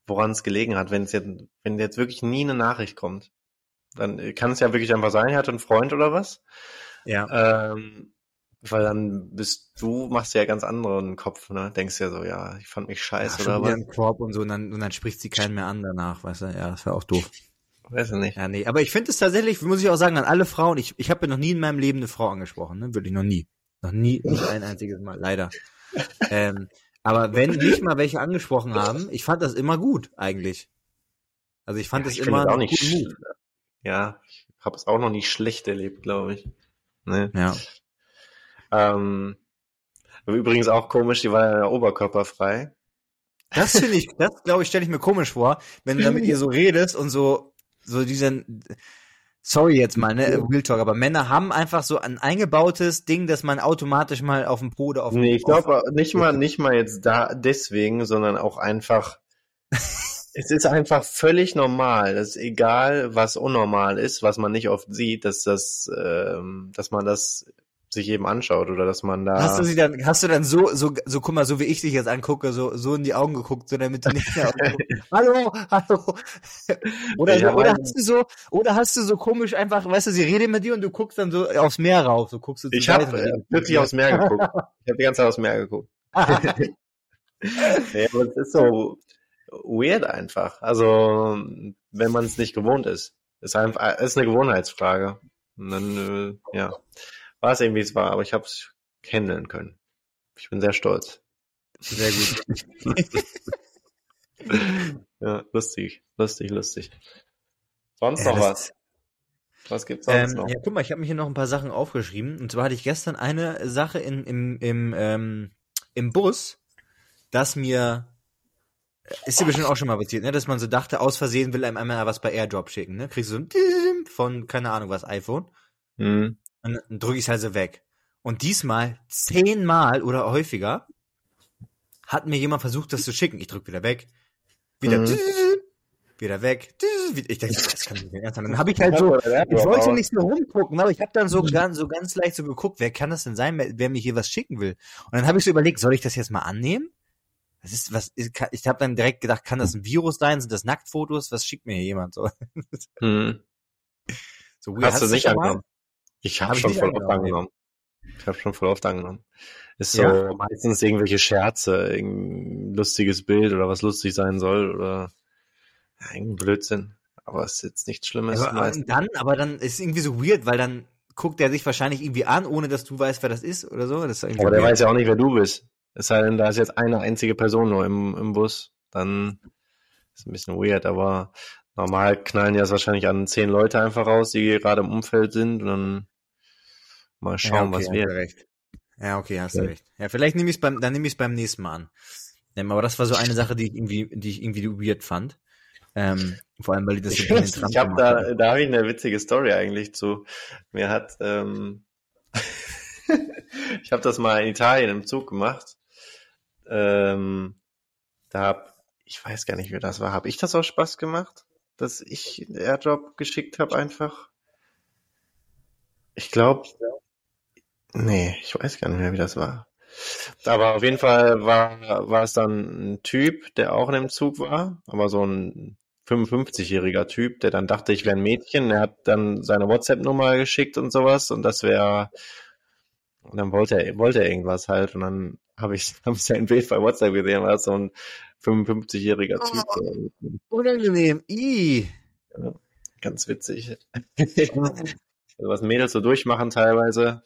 woran es gelegen hat, wenn es jetzt, wenn jetzt wirklich nie eine Nachricht kommt. Dann kann es ja wirklich einfach sein, er hat einen Freund oder was. Ja. Ähm, weil dann bist du, machst ja ganz anderen Kopf, ne? Denkst ja so, ja, ich fand mich scheiße ja, oder was. Korb und so, und dann, und dann spricht sie keinen mehr an danach, weißt du? Ja, das wäre auch doof. *laughs* Weiß ich nicht. Ja, nee. Aber ich finde es tatsächlich, muss ich auch sagen, an alle Frauen, ich, ich habe ja noch nie in meinem Leben eine Frau angesprochen, ne? Wirklich noch nie. Noch nie, nicht ein einziges Mal, leider. ähm, aber wenn nicht mal welche angesprochen haben, ich fand das immer gut, eigentlich. Also ich fand ja, das immer auch nicht Mut. Ja, ich habe es auch noch nicht schlecht erlebt, glaube ich. Ne? Ja. Ähm, übrigens auch komisch, die war ja oberkörperfrei. Das finde ich, das glaube ich, stelle ich mir komisch vor, wenn du da mit ihr so redest und so, so diesen, sorry jetzt mal, ne, Real Talk, aber Männer haben einfach so ein eingebautes Ding, dass man automatisch mal auf dem Po oder auf dem Nee, ich glaube nicht mal, nicht mal jetzt da deswegen, sondern auch einfach, *laughs* es ist einfach völlig normal, es ist egal, was unnormal ist, was man nicht oft sieht, dass das, ähm, dass man das sich eben anschaut oder dass man da. Hast du sie dann, hast du dann so, so, so, guck mal, so wie ich dich jetzt angucke, so, so in die Augen geguckt, so damit du nicht mehr. hallo, hallo. *laughs* Oder, so, oder hast du so, oder hast du so komisch einfach, weißt du, sie redet mit dir und du guckst dann so aufs Meer rauf, so guckst du. Ich habe äh, wirklich aufs Meer geguckt. *laughs* Ich habe die ganze Zeit aufs Meer geguckt. *laughs* ja, aber es ist so weird einfach. Also, wenn man es nicht gewohnt ist. Ist einfach, ist eine Gewohnheitsfrage. Und dann, äh, ja war es eben, wie es war, aber ich habe es handeln können. Ich bin sehr stolz. Sehr gut. *laughs* ja, lustig, lustig, lustig. Sonst noch was? Was gibt's sonst ähm, noch? Ja, guck mal, ich habe mir hier noch ein paar Sachen aufgeschrieben. Und zwar hatte ich gestern eine Sache in, im, im, ähm, im Bus, dass mir ist dir bestimmt auch schon mal passiert, ne? Dass man so dachte, aus Versehen will einem einmal was bei AirDrop schicken, ne? Kriegst du so ein von, keine Ahnung was, iPhone. Mhm. Dann drücke ich es halt so weg. Und diesmal zehnmal oder häufiger hat mir jemand versucht, das zu schicken. Ich drück wieder weg. Wieder, Mhm. wieder weg. Ich dachte, das kann nicht mehr ernst sein. Dann habe ich halt so, ich wollte nicht so rumgucken, aber ich habe dann so ganz, so ganz leicht so geguckt, wer kann das denn sein, wer, mir hier was schicken will. Und dann habe ich so überlegt, soll ich das jetzt mal annehmen? Was ist, was ist, ich habe dann direkt gedacht, kann das ein Virus sein? Sind das Nacktfotos? Was schickt mir hier jemand so? Mhm. so Hast du das nicht schon mal? angenommen? Ich habe Hab schon voll oft angenommen. Ich habe schon voll oft angenommen. Ist so Ja? meistens irgendwelche Scherze, irgendein lustiges Bild oder was lustig sein soll oder ja, irgendein Blödsinn. Aber es ist jetzt nichts Schlimmes. Aber, meistens. und dann, aber dann ist irgendwie so weird, weil dann guckt er sich wahrscheinlich irgendwie an, ohne dass du weißt, wer das ist oder so. Ist Aber der weird. weiß ja auch nicht, wer du bist. Es sei denn, da ist jetzt eine einzige Person nur im, im Bus. Dann ist ein bisschen weird, aber normal knallen ja es wahrscheinlich an zehn Leute einfach raus, die gerade im Umfeld sind und dann mal schauen, ja, okay, was wird. recht. Ja, okay, hast Ja. du recht. Ja, vielleicht nehme ich es beim, dann nehme ich es beim nächsten Mal an. Ähm, aber das war so eine Sache, die ich irgendwie, die ich irgendwie weird fand. Ähm, vor allem, weil die das so *laughs* Ich, penetrant ich haben. da, da habe ich eine witzige Story eigentlich zu. Mir hat, ähm, *laughs* ich habe das mal in Italien im Zug gemacht. Ähm, da hab, ich weiß gar nicht, wer das war. Habe ich das auch Spaß gemacht, dass ich einen Airdrop geschickt habe einfach? Ich glaube, nee, ich weiß gar nicht mehr, wie das war. Aber auf jeden Fall war, war es dann ein Typ, der auch in dem Zug war, aber so ein 55-jähriger Typ, der dann dachte, ich wäre ein Mädchen. Er hat dann seine WhatsApp-Nummer geschickt und sowas und das wäre, und dann wollte er, wollte er irgendwas halt und dann habe ich, *laughs* hab ich sein Bild bei WhatsApp gesehen, war so ein 55-jähriger Typ. Unangenehm. I. Ganz witzig. *laughs* Also was Mädels so durchmachen teilweise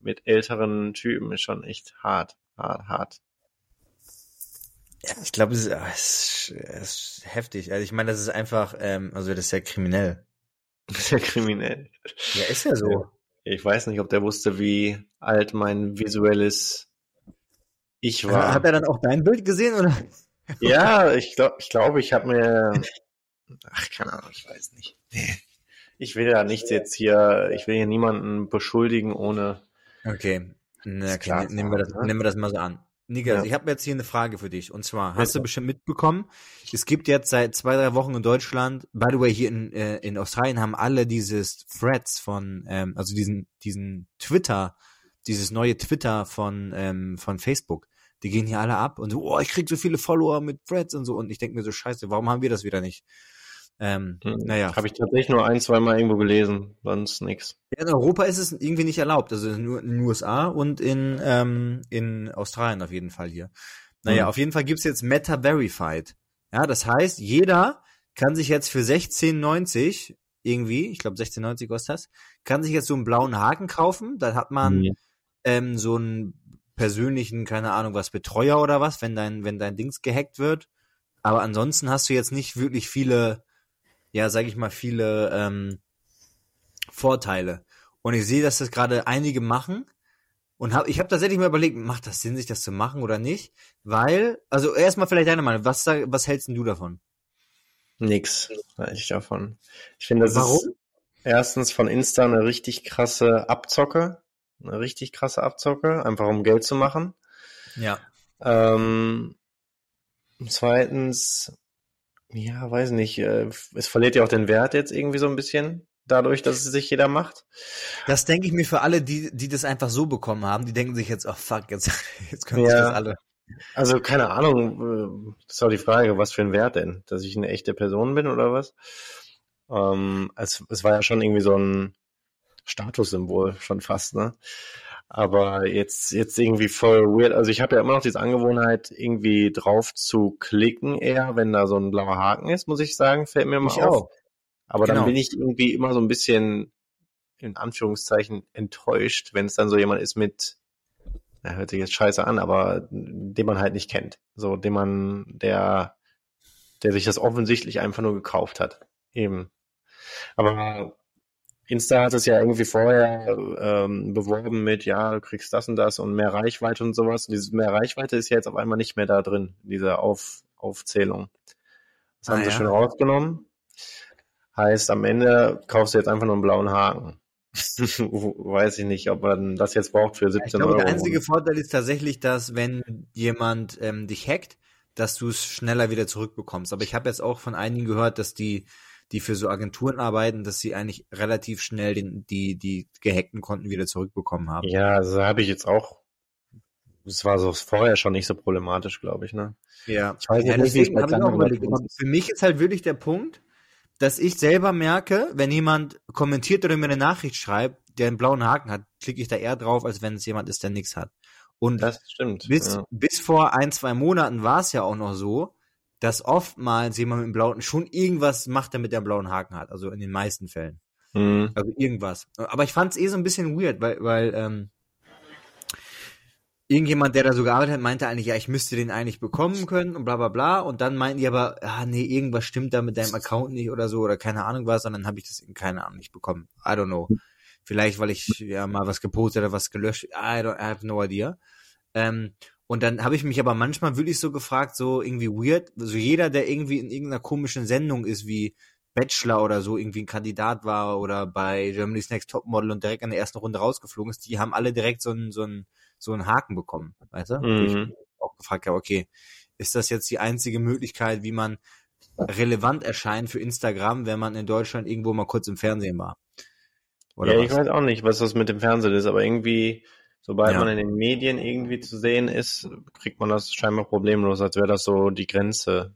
mit älteren Typen ist schon echt hart, hart, hart. Ja, ich glaube, es, ist- ah, es, ist- es ist heftig. Also ich meine, das ist einfach, ähm, also das ist ja kriminell. *laughs* Sehr kriminell. Ja, ist ja so. Ich weiß nicht, ob der wusste, wie alt mein visuelles Ich war. Hat er dann auch dein Bild gesehen oder? Ja, ich glaube, *laughs* ich, glaub, ich habe mir, ach, keine Ahnung, ich weiß nicht. Ich will ja nicht jetzt hier, ich will hier niemanden beschuldigen ohne, Okay. Na, okay, klar, ne- nehmen wir das, ne? nehmen wir das mal so an. Niklas, Ja. ich habe jetzt hier eine Frage für dich. Und zwar, hast Bitte. du bestimmt mitbekommen, es gibt jetzt seit zwei, drei Wochen in Deutschland, by the way, hier in, äh, in Australien haben alle dieses Threads von, ähm, also diesen, diesen Twitter, dieses neue Twitter von, ähm, von Facebook. Die gehen hier alle ab und so, oh, ich krieg so viele Follower mit Threads und so. Und ich denke mir so, scheiße, warum haben wir das wieder nicht? Ähm, hm, naja, habe ich tatsächlich nur ein, zwei Mal irgendwo gelesen, sonst nix. Ja, in Europa ist es irgendwie nicht erlaubt, also nur in den USA und in, ähm, in Australien auf jeden Fall hier. Naja, Mhm. auf jeden Fall gibt's jetzt Meta Verified. Ja, das heißt, jeder kann sich jetzt für 16,90 irgendwie, ich glaube 16,90 kostet das, kann sich jetzt so einen blauen Haken kaufen. Dann hat man Mhm. ähm, so einen persönlichen, keine Ahnung was, Betreuer oder was, wenn dein, wenn dein Dings gehackt wird. Aber ansonsten hast du jetzt nicht wirklich viele, ja, sag ich mal, viele ähm, Vorteile. Und ich sehe, dass das gerade einige machen. Und hab, ich habe tatsächlich mal überlegt, macht das Sinn, sich das zu machen oder nicht? Weil, also erstmal vielleicht deine Meinung, was, was hältst du davon? Nix, halte ich davon. Ich finde, das ist Warum? erstens von Insta eine richtig krasse Abzocke, eine richtig krasse Abzocke, einfach um Geld zu machen. Ja. Ähm, zweitens, ja, weiß nicht, äh, es verliert ja auch den Wert jetzt irgendwie so ein bisschen, dadurch, dass es sich jeder macht. Das denke ich mir für alle, die, die das einfach so bekommen haben, die denken sich jetzt, oh fuck, jetzt, *laughs* jetzt können Ja. das alle. Also keine Ahnung, äh, das ist auch die Frage, was für ein Wert denn? Dass ich eine echte Person bin oder was? Ähm, es, es war ja schon irgendwie so ein Statussymbol, schon fast, ne? Aber jetzt, jetzt irgendwie voll weird. Also ich habe ja immer noch diese Angewohnheit, irgendwie drauf zu klicken, eher, wenn da so ein blauer Haken ist, muss ich sagen, fällt mir mal Ich auf. auch. Aber Genau. dann bin ich irgendwie immer so ein bisschen, in Anführungszeichen, enttäuscht, wenn es dann so jemand ist mit, ja, hört sich jetzt scheiße an, aber den man halt nicht kennt. So, den man, der, der sich das offensichtlich einfach nur gekauft hat. Eben. Aber Insta hat es ja irgendwie vorher ähm, beworben mit, ja, du kriegst das und das und mehr Reichweite und sowas. Und diese mehr Reichweite ist ja jetzt auf einmal nicht mehr da drin, diese Auf, Aufzählung. Das ah, haben sie ja. schon rausgenommen. Heißt, am Ende kaufst du jetzt einfach nur einen blauen Haken. *laughs* Weiß ich nicht, ob man das jetzt braucht für 17 ich glaube, Euro. Der einzige Vorteil ist tatsächlich, dass wenn jemand ähm, dich hackt, dass du es schneller wieder zurückbekommst. Aber ich habe jetzt auch von einigen gehört, dass die die für so Agenturen arbeiten, dass sie eigentlich relativ schnell den, die, die gehackten Konten wieder zurückbekommen haben. Ja, also habe ich jetzt auch. Das war so vorher schon nicht so problematisch, glaube ich, ne? Ja. Ich weiß ja, nicht, wie es bei Für mich ist halt wirklich der Punkt, dass ich selber merke, wenn jemand kommentiert oder mir eine Nachricht schreibt, der einen blauen Haken hat, klicke ich da eher drauf, als wenn es jemand ist, der nichts hat. Und das stimmt, bis, ja. bis vor ein, zwei Monaten war es ja auch noch so, dass oftmals jemand mit dem blauen schon irgendwas macht, damit er einen blauen Haken hat. Also in den meisten Fällen. Mhm. Also irgendwas. Aber ich fand es eh so ein bisschen weird, weil, weil ähm, irgendjemand, der da so gearbeitet hat, meinte eigentlich, ja, ich müsste den eigentlich bekommen können und bla bla bla. Und dann meinten die aber, ah nee, irgendwas stimmt da mit deinem Account nicht oder so oder keine Ahnung was. Und dann habe ich das in keine Ahnung nicht bekommen. I don't know. Vielleicht, weil ich ja mal was gepostet oder was gelöscht. I don't I have no idea. Ähm, und dann habe ich mich aber manchmal wirklich so gefragt, so irgendwie weird, so jeder, der irgendwie in irgendeiner komischen Sendung ist, wie Bachelor oder so irgendwie ein Kandidat war oder bei Germany's Next Topmodel und direkt in der ersten Runde rausgeflogen ist, die haben alle direkt so einen, so einen, so einen Haken bekommen, weißt du? Mhm. ich auch gefragt habe, okay, ist das jetzt die einzige Möglichkeit, wie man relevant erscheint für Instagram, wenn man in Deutschland irgendwo mal kurz im Fernsehen war? Oder ja, was? ich weiß auch nicht, was das mit dem Fernsehen ist, aber irgendwie Sobald ja. man in den Medien irgendwie zu sehen ist, kriegt man das scheinbar problemlos, als wäre das so die Grenze.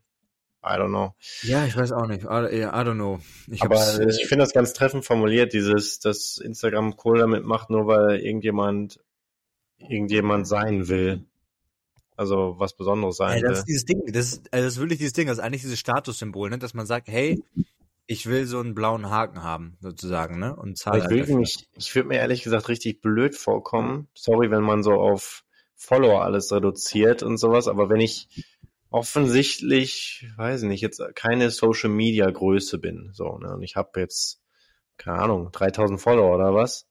I don't know. Ja, ich weiß auch nicht. I, I don't know. Ich Aber ich finde das ganz treffend formuliert, dieses, dass Instagram Kohl damit macht, nur weil irgendjemand irgendjemand sein will. Also was Besonderes sein ja, das Ist dieses Ding, das ist, also das ist wirklich dieses Ding, das ist eigentlich dieses Statussymbol, ne? dass man sagt, hey, ich will so einen blauen Haken haben, sozusagen, ne? Und zahle ich, halt mich, ich würde mir ehrlich gesagt richtig blöd vorkommen. Sorry, wenn man so auf Follower alles reduziert und sowas, aber wenn ich offensichtlich, weiß nicht, jetzt keine Social Media Größe bin, so, ne? Und ich habe jetzt, keine Ahnung, 3000 Follower oder was.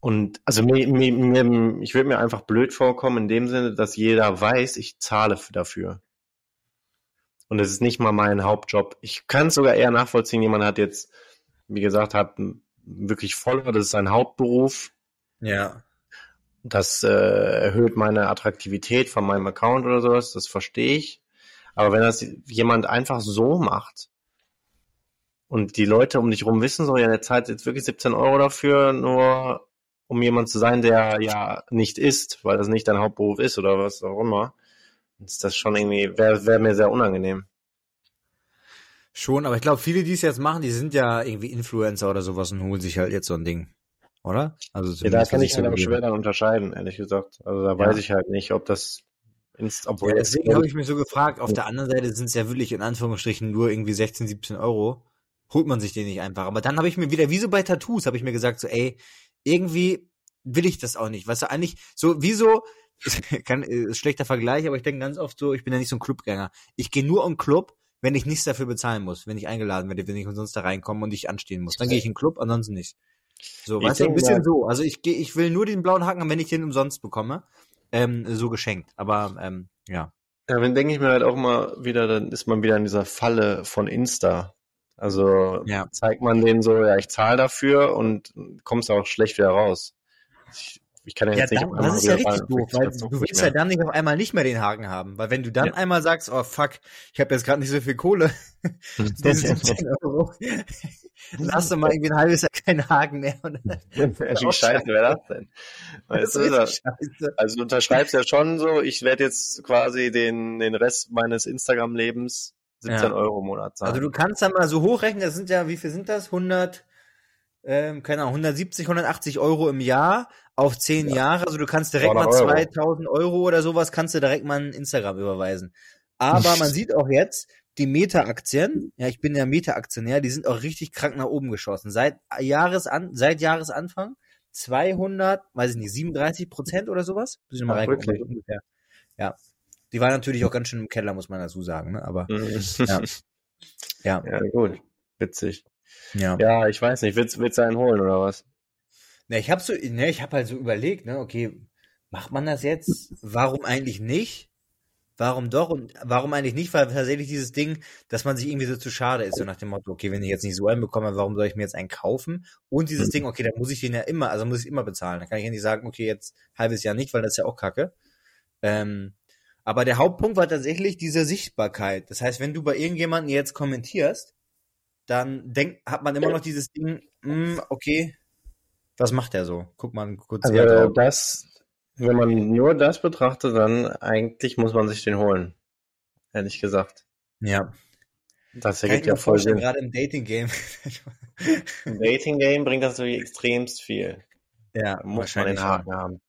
Und also mir, mir, mir, ich würde mir einfach blöd vorkommen in dem Sinne, dass jeder weiß, ich zahle dafür. Und es ist nicht mal mein Hauptjob. Ich kann es sogar eher nachvollziehen. Jemand hat jetzt, wie gesagt, hat wirklich Follower, das ist sein Hauptberuf. Ja. Das äh, erhöht meine Attraktivität von meinem Account oder sowas, das verstehe ich. Aber wenn das jemand einfach so macht und die Leute um dich rum wissen so, ja, der zahlt jetzt wirklich 17 Euro dafür, nur um jemand zu sein, der ja nicht ist, weil das nicht dein Hauptberuf ist oder was auch immer, ist das schon irgendwie, wäre wär mir sehr unangenehm. Schon, aber ich glaube, viele, die es jetzt machen, die sind ja irgendwie Influencer oder sowas und holen sich halt jetzt so ein Ding. Oder? Also ja, da kann ich halt auch schwer dann unterscheiden, ehrlich gesagt. Also da ja. weiß ich halt nicht, ob das ins, obwohl ja, deswegen habe ich mich so gefragt, auf der anderen Seite sind es ja wirklich in Anführungsstrichen nur irgendwie 16, 17 Euro. Holt man sich den nicht einfach. Aber dann habe ich mir wieder, wie so bei Tattoos, habe ich mir gesagt, so, ey, irgendwie will ich das auch nicht. Weißt du, eigentlich, so, wieso, *laughs* kann, ist schlechter Vergleich, aber ich denke ganz oft so, ich bin ja nicht so ein Clubgänger. Ich gehe nur im Club, wenn ich nichts dafür bezahlen muss, wenn ich eingeladen werde, wenn ich umsonst da reinkomme und ich anstehen muss. Dann gehe ich in den Club, ansonsten nicht. So, ich weißt du, ein bisschen so. Also ich gehe, ich will nur den blauen Haken wenn ich den umsonst bekomme. Ähm, so geschenkt. Aber ähm, ja. Ja, dann denke ich mir halt auch mal wieder, dann ist man wieder in dieser Falle von Insta. Also ja. zeigt man denen so, ja, ich zahle dafür und kommst auch schlecht wieder raus. Ich, ich kann ja jetzt ja, nicht. das ist ja richtig doof, weil du willst ja dann nicht auf einmal nicht mehr den Haken haben, weil wenn du dann ja. einmal sagst, oh fuck, ich habe jetzt gerade nicht so viel Kohle, *laughs* *laughs* Euro, lass doch mal irgendwie ein halbes Jahr keinen Haken mehr. Wie *laughs* scheiße wäre das denn? Weißt das du, das? Also du unterschreibst ja schon so, ich werde jetzt quasi den, den Rest meines Instagram-Lebens 17 ja. Euro im Monat zahlen. Also du kannst dann mal so hochrechnen, das sind ja, wie viel sind das? 100, ähm, keine Ahnung, 170, 180 Euro im Jahr auf zehn ja. Jahre. Also du kannst direkt mal 2000 Euro oder sowas, kannst du direkt mal in Instagram überweisen. Aber *laughs* man sieht auch jetzt, die Meta-Aktien, ja, ich bin ja Meta-Aktionär, die sind auch richtig krank nach oben geschossen. Seit Jahresan seit Jahresanfang 200, weiß ich nicht, 37 Prozent oder sowas. Muss ich mal reingucken, ungefähr. Ja. Die war natürlich auch ganz schön im Keller, muss man dazu sagen, ne? Aber ja. *laughs* Ja, ja, gut. Witzig. ja. Ja, ich weiß nicht. Willst, willst du einen holen oder was? Ne, ich habe so, ne, ich habe halt so überlegt, ne, okay, macht man das jetzt? Warum eigentlich nicht? Warum doch und warum eigentlich nicht? Weil tatsächlich dieses Ding, dass man sich irgendwie so zu schade ist, so nach dem Motto, okay, wenn ich jetzt nicht so einen bekomme, warum soll ich mir jetzt einen kaufen? Und dieses Mhm. Ding, okay, dann muss ich den ja immer, also muss ich immer bezahlen. Da kann ich ja nicht sagen, okay, jetzt halbes Jahr nicht, weil das ist ja auch Kacke. Ähm, aber der Hauptpunkt war tatsächlich diese Sichtbarkeit. Das heißt, wenn du bei irgendjemanden jetzt kommentierst, dann denk, hat man immer noch dieses Ding, hm, okay, was macht der so? Guck mal kurz Also drauf. das, wenn man nur das betrachtet, dann eigentlich muss man sich den holen. Ehrlich gesagt. Ja. Das ergibt ja voll Sinn. gerade im Dating-Game. *laughs* Im Dating Game bringt das natürlich extremst viel. ja, Da muss man den Haken haben.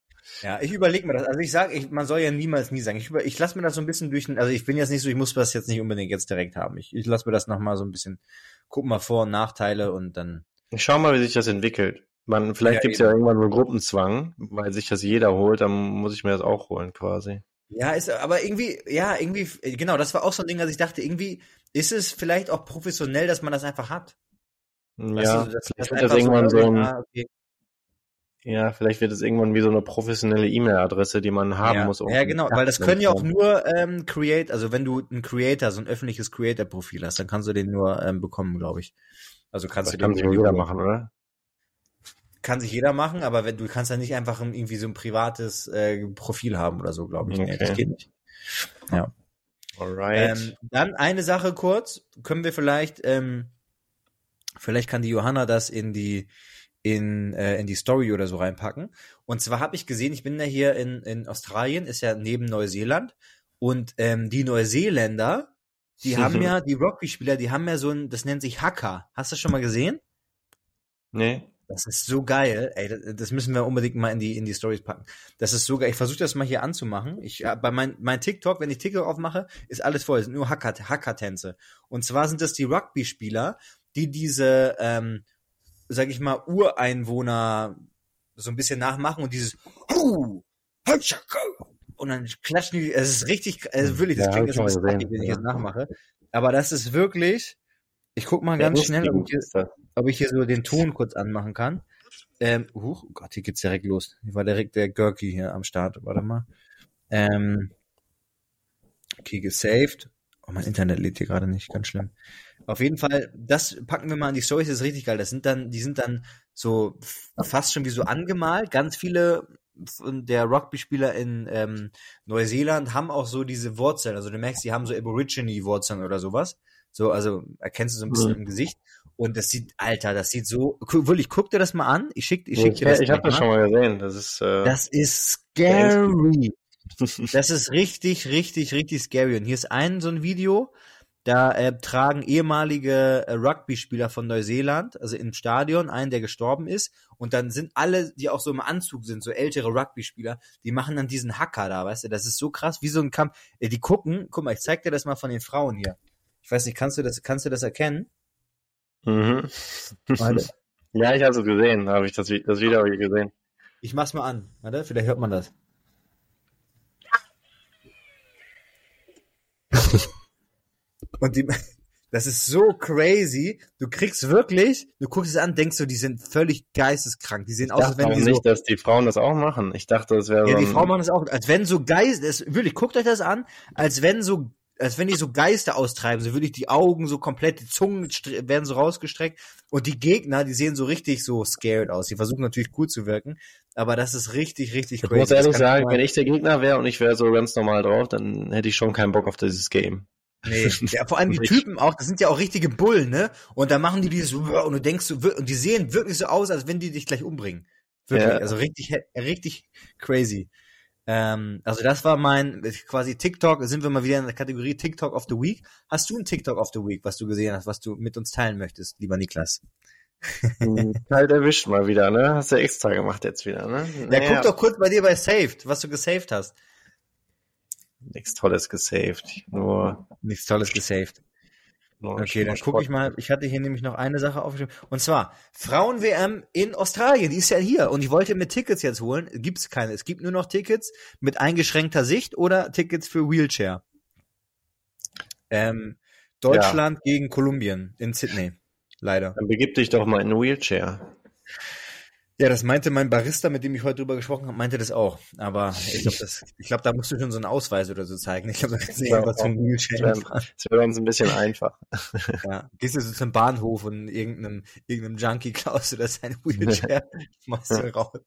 Ja, ich überlege mir das. Also ich sage, ich, man soll ja niemals nie sagen. Ich, über, ich lasse mir das so ein bisschen durch. Also ich bin jetzt nicht so, ich muss das jetzt nicht unbedingt jetzt direkt haben. Ich, ich lasse mir das nochmal so ein bisschen, guck mal Vor- und Nachteile und dann. Ich schau mal, wie sich das entwickelt. Man, vielleicht Ja, gibt's eben. ja irgendwann so Gruppenzwang, weil sich das jeder holt, dann muss ich mir das auch holen quasi. Ja, ist aber irgendwie, ja, irgendwie, genau, das war auch so ein Ding, dass ich dachte, irgendwie ist es vielleicht auch professionell, dass man das einfach hat. Ja, du, vielleicht wird das irgendwann so ein, ah, okay. ja, vielleicht wird es irgendwann wie so eine professionelle E-Mail-Adresse, die man haben ja. muss. um ja, genau, weil das können ja auch nur ähm, Create, also wenn du ein Creator, so ein öffentliches Creator-Profil hast, dann kannst du den nur ähm, bekommen, glaube ich. Also kannst Das du kann den sich wohl jeder machen, oder? Kann sich jeder machen, aber wenn du kannst ja nicht einfach ein- irgendwie so ein privates äh, Profil haben oder so, glaube ich. Nee, das Okay. geht nicht. Ja. Alright. Ähm, dann eine Sache kurz, können wir vielleicht, ähm, vielleicht kann die Johanna das in die in, äh, in die Story oder so reinpacken. Und zwar habe ich gesehen, ich bin ja hier in, in Australien, ist ja neben Neuseeland. Und ähm, die Neuseeländer, die *laughs* haben ja, die Rugby-Spieler, die haben ja so ein, das nennt sich Hacker. Hast du das schon mal gesehen? nee. Das ist so geil, ey, das, das müssen wir unbedingt mal in die in die Stories packen. Das ist so geil. Ich versuche das mal hier anzumachen. Ich ja, bei mein mein TikTok, wenn ich TikTok aufmache, ist alles voll, es sind nur Hacker Hackertänze. Und zwar sind das die Rugby Spieler, die diese ähm, sag ich mal Ureinwohner so ein bisschen nachmachen und dieses und dann klatschen die, es ist richtig, also wirklich, das Ja, klingt jetzt wenn ich jetzt nachmache. Aber das ist wirklich, ich guck mal ganz schnell, ob ich hier, ob ich hier so den Ton kurz anmachen kann. Ähm, huch, oh Gott, hier geht's direkt los. Hier war direkt der Gurky hier am Start. Warte mal. Ähm, okay, gesaved. Oh, mein Internet lädt hier gerade nicht, ganz schlimm. Auf jeden Fall, das packen wir mal an die Stories, das ist richtig geil. Das sind dann, die sind dann so fast schon wie so angemalt. Ganz viele der Rugby-Spieler in ähm, Neuseeland haben auch so diese Wurzeln. Also du merkst, die haben so Aborigine-Wurzeln oder sowas. So, also erkennst du so ein bisschen Mhm. im Gesicht. Und das sieht, Alter, das sieht so, gu- Willi, guck dir das mal an. Ich schick, ich schick Ich, dir das ich habe gleich das schon mal gesehen. Das ist, äh, Das ist scary. *laughs* Das ist richtig, richtig, richtig scary. Und hier ist ein so ein Video, da äh, tragen ehemalige äh, Rugby-Spieler von Neuseeland, also im Stadion, einen, der gestorben ist. Und dann sind alle, die auch so im Anzug sind, so ältere Rugby-Spieler, die machen dann diesen Hacker da, weißt du? Das ist so krass, wie so ein Kampf. Äh, die gucken, guck mal, ich zeig dir das mal von den Frauen hier. Ich weiß nicht, kannst du das, kannst du das erkennen? mhm. Warte, *laughs* ja, ich habe es gesehen. Habe ich das, das Video hier gesehen. ich mach's mal an. Warte, vielleicht hört man das. *laughs* Und die, das ist so crazy. Du kriegst wirklich, du guckst es an, denkst du, die sind völlig geisteskrank. Die sehen Ich aus, als wenn die nicht, so. dass die Frauen das auch machen. Ich dachte, das wäre Ja, so die ein, Frauen machen das auch, als wenn so Geist, das, wirklich, guckt euch das an, als wenn so, als wenn die so Geister austreiben, so wirklich die Augen so komplett, die Zungen werden so rausgestreckt und die Gegner, die sehen so richtig so scared aus. Die versuchen natürlich cool zu wirken, aber das ist richtig, richtig Ich crazy. muss Das ehrlich sagen, mal- wenn ich der Gegner wäre und ich wäre so ganz normal drauf, dann hätte ich schon keinen Bock auf dieses Game. Nee, ja, vor allem *laughs* die Ich- Typen auch, das sind ja auch richtige Bullen, ne? Und da machen die dieses und du denkst und die sehen wirklich so aus, als wenn die dich gleich umbringen. Wirklich, Ja. also richtig richtig crazy. Ähm, also das war mein quasi TikTok, sind wir mal wieder in der Kategorie TikTok of the Week. Hast du ein TikTok of the Week, was du gesehen hast, was du mit uns teilen möchtest, lieber Niklas? Kalt erwischt mal wieder, ne? Hast du extra gemacht jetzt wieder, ne? Ja, guck doch kurz bei dir bei Saved, was du gesaved hast. Nichts Tolles gesaved. Nur, Nichts Tolles gesaved. Okay, dann gucke ich mal. Ich hatte hier nämlich noch eine Sache aufgeschrieben. Und zwar Frauen-WM in Australien. Die ist ja hier. Und ich wollte mir Tickets jetzt holen. Gibt's keine. Es gibt nur noch Tickets mit eingeschränkter Sicht oder Tickets für Wheelchair. Ähm, Deutschland ja. gegen Kolumbien in Sydney. Leider. Dann begib dich doch mal in Wheelchair. Ja, das meinte mein Barista, mit dem ich heute drüber gesprochen habe, meinte das auch. Aber ich glaube, glaube, da musst du schon so einen Ausweis oder so zeigen. Ich glaube, da kannst du nicht einfach zum Wheelchair fahren. Das wäre uns ein bisschen einfach. Ja, gehst du so zum Bahnhof und irgendeinem, irgendeinem Junkie klaust du das seine Wheelchair, *laughs* machst du raus.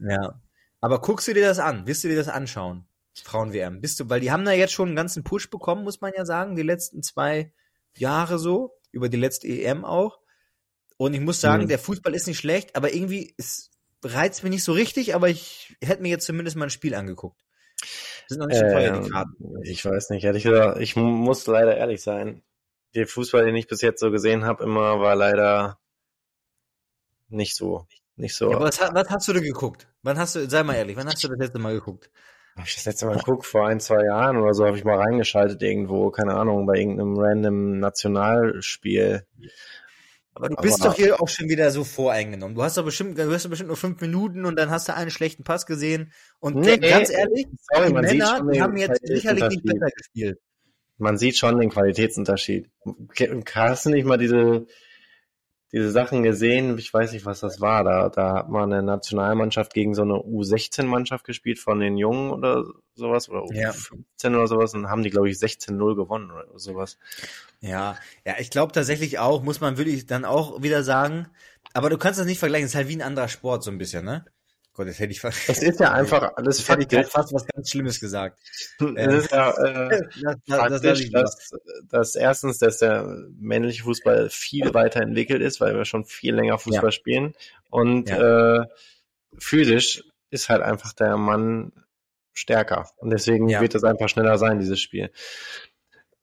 Ja. Aber guckst du dir das an? Wirst du dir das anschauen? Frauen-WM. Bist du, weil die haben da jetzt schon einen ganzen Push bekommen, muss man ja sagen, die letzten zwei Jahre so, über die letzte EM auch. Und ich muss sagen, mhm. der Fußball ist nicht schlecht, aber irgendwie es reizt mich nicht so richtig, aber ich hätte mir jetzt zumindest mal ein Spiel angeguckt. sind noch nicht so teuer, die ähm, Karten. Ich weiß nicht, ehrlich gesagt, ich muss leider ehrlich sein. Der Fußball, den ich bis jetzt so gesehen habe, immer war leider nicht so. Nicht so. Ja, was, was, hast du denn geguckt? Wann hast du, sei mal ehrlich, wann hast du das letzte Mal geguckt? Habe ich das letzte Mal geguckt, vor ein, zwei Jahren oder so, habe ich mal reingeschaltet irgendwo, keine Ahnung, bei irgendeinem random Nationalspiel. Aber du bist aber, doch hier auch schon wieder so voreingenommen. Du hast doch bestimmt, du hast doch bestimmt nur fünf Minuten und dann hast du einen schlechten Pass gesehen. Und nee, ganz ehrlich, sorry, die Männer, die haben jetzt sicherlich nicht besser gespielt. Man sieht schon den Qualitätsunterschied. Hast du nicht mal diese, diese Sachen gesehen, ich weiß nicht, was das war. Da, da hat man eine Nationalmannschaft gegen so eine U16-Mannschaft gespielt von den Jungen oder sowas oder U15 ja. oder sowas und haben die, glaube ich, 16-0 gewonnen oder sowas. Ja, ja, ich glaube tatsächlich auch, muss man wirklich dann auch wieder sagen, aber du kannst das nicht vergleichen, es ist halt wie ein anderer Sport so ein bisschen, ne? Gott, das hätte ich fast. Es ist ja *laughs* einfach alles das hätte ich fast was ganz Schlimmes gesagt. *laughs* Es ist ja äh, *laughs* das, das, dass, dass erstens, dass der männliche Fußball viel weiterentwickelt ist, weil wir schon viel länger Fußball ja. spielen und ja. äh, physisch ist halt einfach der Mann stärker und deswegen ja. wird es einfach schneller sein, dieses Spiel.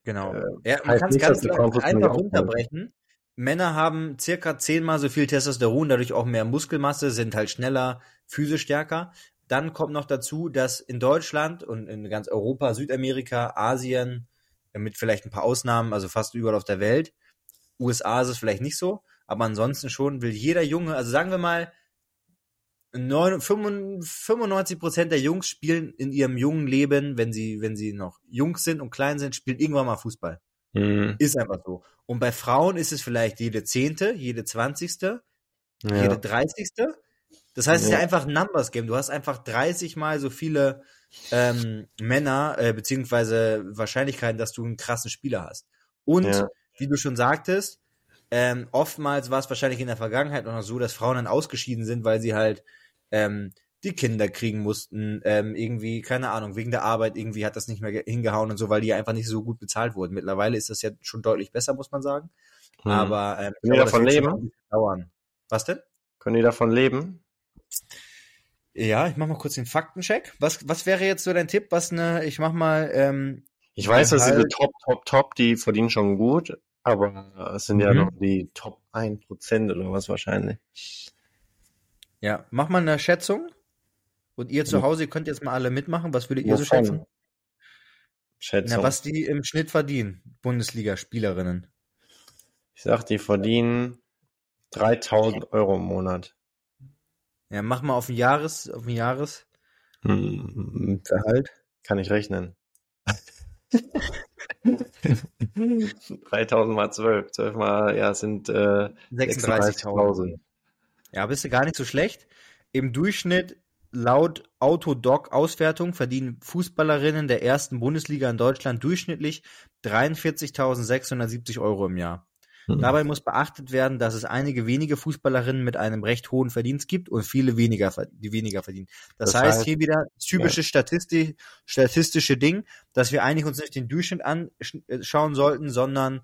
Genau. Äh, ja, man kann es ganz einfach runterbrechen. Männer haben circa zehnmal so viel Testosteron, dadurch auch mehr Muskelmasse, sind halt schneller, physisch stärker. Dann kommt noch dazu, dass in Deutschland und in ganz Europa, Südamerika, Asien, mit vielleicht ein paar Ausnahmen, also fast überall auf der Welt, USA ist es vielleicht nicht so, aber ansonsten schon will jeder Junge, also sagen wir mal, 95 Prozent der Jungs spielen in ihrem jungen Leben, wenn sie, wenn sie noch jung sind und klein sind, spielen irgendwann mal Fußball. Mhm. Ist einfach so. Und bei Frauen ist es vielleicht jede zehnte, jede zwanzigste, ja. jede dreißigste. Das heißt, ja. es ist ja einfach ein Numbers Game. Du hast einfach 30 mal so viele ähm, Männer, äh, beziehungsweise Wahrscheinlichkeiten, dass du einen krassen Spieler hast. Und, ja. wie du schon sagtest, ähm, oftmals war es wahrscheinlich in der Vergangenheit noch so, dass Frauen dann ausgeschieden sind, weil sie halt ähm, die Kinder kriegen mussten, ähm, irgendwie, keine Ahnung, wegen der Arbeit irgendwie hat das nicht mehr hingehauen und so, weil die einfach nicht so gut bezahlt wurden. Mittlerweile ist das ja schon deutlich besser, muss man sagen. Hm. Aber ähm, können die davon leben? Dauern. Was denn? Können die davon leben? Ja, ich mach mal kurz den Faktencheck. Was, was wäre jetzt so dein Tipp? Was ne, ich mach mal. Ähm, ich weiß, dass halt... diese Top, Top, Top, die verdienen schon gut, aber es sind mhm. ja noch die Top 1% oder was wahrscheinlich. Ja, mach mal eine Schätzung. Und ihr zu Hause könnt jetzt mal alle mitmachen. Was würdet ihr so schätzen? Schätzung. Na, was die im Schnitt verdienen, Bundesliga-Spielerinnen. Ich sag, die verdienen 3000 Euro im Monat. Ja, mach mal auf ein Jahres, auf ein Jahres. Hm, Gehalt. Kann ich rechnen. *laughs* 3000 mal 12. 12 mal, ja, sind äh, 36.000. Ja, bist du gar nicht so schlecht. Im Durchschnitt laut Autodoc-Auswertung verdienen Fußballerinnen der ersten Bundesliga in Deutschland durchschnittlich 43.670 Euro im Jahr. Mhm. Dabei muss beachtet werden, dass es einige wenige Fußballerinnen mit einem recht hohen Verdienst gibt und viele weniger, die weniger verdienen. Das, das heißt, heißt, hier wieder typische ja. Statisti statistische Ding, dass wir eigentlich uns nicht den Durchschnitt anschauen sollten, sondern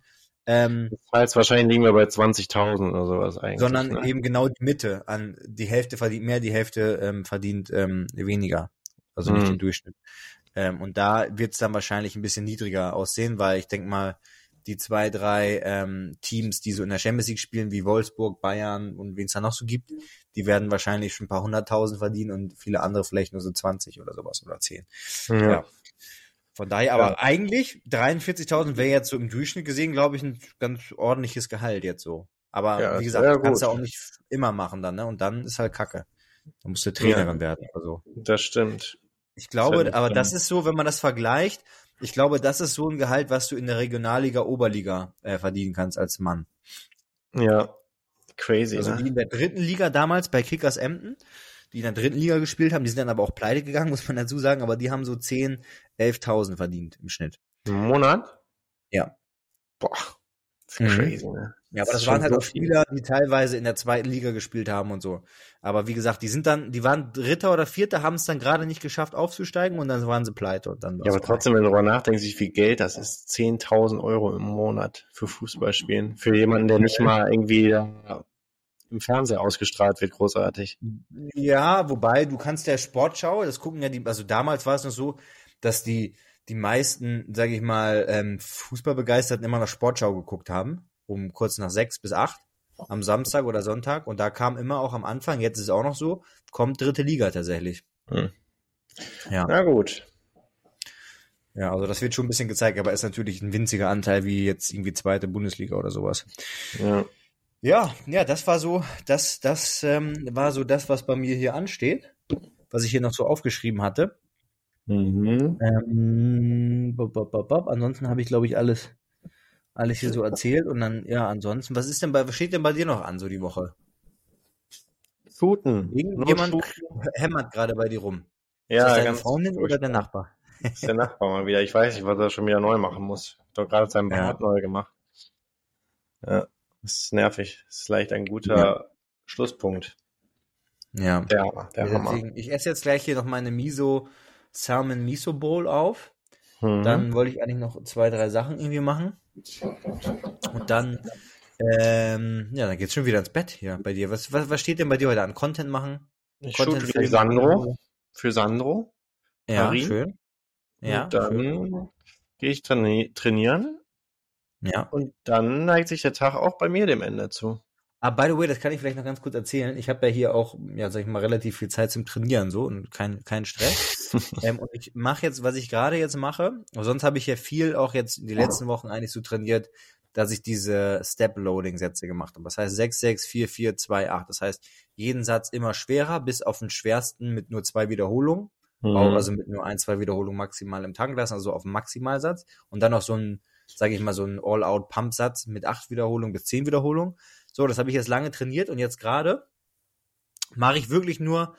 ähm, das heißt, wahrscheinlich liegen wir bei 20.000 oder sowas eigentlich. Sondern ne? eben genau die Mitte an die Hälfte verdient mehr, die Hälfte ähm, verdient ähm, weniger. Also nicht mhm. im Durchschnitt. Ähm, und da wird es dann wahrscheinlich ein bisschen niedriger aussehen, weil ich denke mal, die zwei, drei ähm, Teams, die so in der Champions League spielen, wie Wolfsburg, Bayern und wen es da noch so gibt, die werden wahrscheinlich schon ein paar hunderttausend verdienen und viele andere vielleicht nur so 20 oder sowas oder 10. Ja. ja. Von daher, aber ja. eigentlich 43.000 wäre jetzt so im Durchschnitt gesehen, glaube ich, ein ganz ordentliches Gehalt jetzt so. Aber ja, wie gesagt, kannst du auch nicht immer machen dann, ne? Und dann ist halt Kacke. Da musst du Trainerin werden. Also. Das stimmt. Ich glaube, das aber stimmt. das ist so, wenn man das vergleicht, ich glaube, das ist so ein Gehalt, was du in der Regionalliga, Oberliga äh, verdienen kannst als Mann. Ja, crazy. Also ne? die in der dritten Liga damals bei Kickers Emden, die in der dritten Liga gespielt haben, die sind dann aber auch pleite gegangen, *laughs* muss man dazu sagen, aber die haben so 10, 11.000 verdient im Schnitt. Im Monat? Ja. Boah, das ist mhm. crazy, ne? Ja, aber das, das waren halt so auch Spieler, die teilweise in der zweiten Liga gespielt haben und so. Aber wie gesagt, die sind dann, die waren Dritter oder Vierter, haben es dann gerade nicht geschafft aufzusteigen und dann waren sie pleite und dann. Ja, aber trotzdem, wenn du darüber nachdenkst, wie viel Geld das ist, 10.000 Euro im Monat für Fußballspielen. Für jemanden, der nicht mal irgendwie im Fernseher ausgestrahlt wird, großartig. Ja, wobei du kannst der Sportschau, das gucken ja die, also damals war es noch so, dass die, die meisten, sage ich mal, ähm, Fußballbegeisterten immer noch Sportschau geguckt haben um kurz nach sechs bis acht am Samstag oder Sonntag. Und da kam immer auch am Anfang, jetzt ist es auch noch so, kommt dritte Liga tatsächlich. Hm. Ja. Na gut. Ja, also das wird schon ein bisschen gezeigt, aber ist natürlich ein winziger Anteil wie jetzt irgendwie zweite Bundesliga oder sowas. Ja. Ja, ja, das war so, das, das ähm, war so das, was bei mir hier ansteht, was ich hier noch so aufgeschrieben hatte. Mhm. Ähm, bop, bop, bop, Ansonsten habe ich, glaube ich, alles alles hier so erzählt und dann, ja, ansonsten, was ist denn bei, was steht denn bei dir noch an, so die Woche? Shooten. Irgendjemand *laughs* hämmert gerade bei dir rum. Ja, ist das deine Freundin oder der Nachbar? Das ist der Nachbar mal wieder. Ich weiß nicht, was er schon wieder neu machen muss. Doch gerade seinen Bad ja. neu gemacht. Ja, das ist nervig. Das ist vielleicht ein guter ja. Schlusspunkt. Ja. Der, der Hammer. Ich esse jetzt gleich hier noch meine Miso Salmon Miso Bowl auf. Mhm. Dann wollte ich eigentlich noch zwei, drei Sachen irgendwie machen. Und dann, ähm, ja, dann geht's schon wieder ins Bett hier bei dir. Was, was, was steht denn bei dir heute an? Content machen? Ich Content für Sandro. Für Sandro. Ja, Marin. schön. Ja, und dann gehe ich traini trainieren. Ja. Und dann neigt sich der Tag auch bei mir dem Ende zu. Ah, by the way, das kann ich vielleicht noch ganz kurz erzählen. Ich habe ja hier auch, ja, sag ich mal, relativ viel Zeit zum Trainieren so und kein, kein Stress. *laughs* ähm, und ich mache jetzt, was ich gerade jetzt mache, sonst habe ich ja viel auch jetzt in die letzten Wochen eigentlich so trainiert, dass ich diese Step-Loading-Sätze gemacht habe. Das heißt 6, 6, 4, 4, 2, 8. Das heißt, jeden Satz immer schwerer, bis auf den schwersten mit nur zwei Wiederholungen. Mhm. Also mit nur ein, zwei Wiederholungen maximal im Tanklassen, also auf dem Maximalsatz. Und dann noch so ein, sage ich mal, so ein All-Out-Pump-Satz mit acht Wiederholungen bis zehn Wiederholungen. So, das habe ich jetzt lange trainiert und jetzt gerade mache ich wirklich nur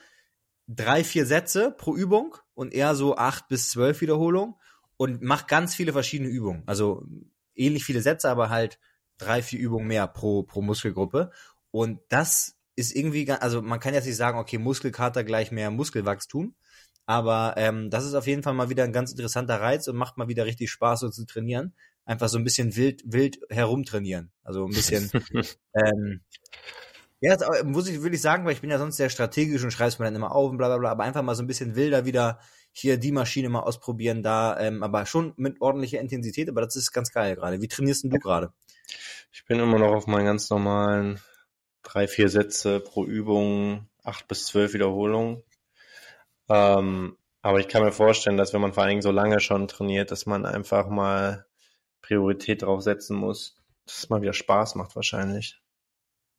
drei, vier Sätze pro Übung und eher so acht bis zwölf Wiederholungen und mache ganz viele verschiedene Übungen. Also ähnlich viele Sätze, aber halt drei, vier Übungen mehr pro, pro Muskelgruppe. Und das ist irgendwie, also man kann jetzt nicht sagen, okay, Muskelkater gleich mehr Muskelwachstum, aber ähm, das ist auf jeden Fall mal wieder ein ganz interessanter Reiz und macht mal wieder richtig Spaß, so zu trainieren, einfach so ein bisschen wild, wild herumtrainieren. Also ein bisschen, *laughs* ähm, ja, das muss ich wirklich sagen, weil ich bin ja sonst sehr strategisch und schreib's mir dann immer auf und bla bla bla, aber einfach mal so ein bisschen wilder wieder hier die Maschine mal ausprobieren, da, ähm, aber schon mit ordentlicher Intensität, aber das ist ganz geil gerade. Wie trainierst denn du gerade? Ich bin immer noch auf meinen ganz normalen drei, vier Sätze pro Übung, acht bis zwölf Wiederholungen. Ähm, aber ich kann mir vorstellen, dass wenn man vor allen Dingen so lange schon trainiert, dass man einfach mal Priorität drauf setzen muss, dass es mal wieder Spaß macht wahrscheinlich.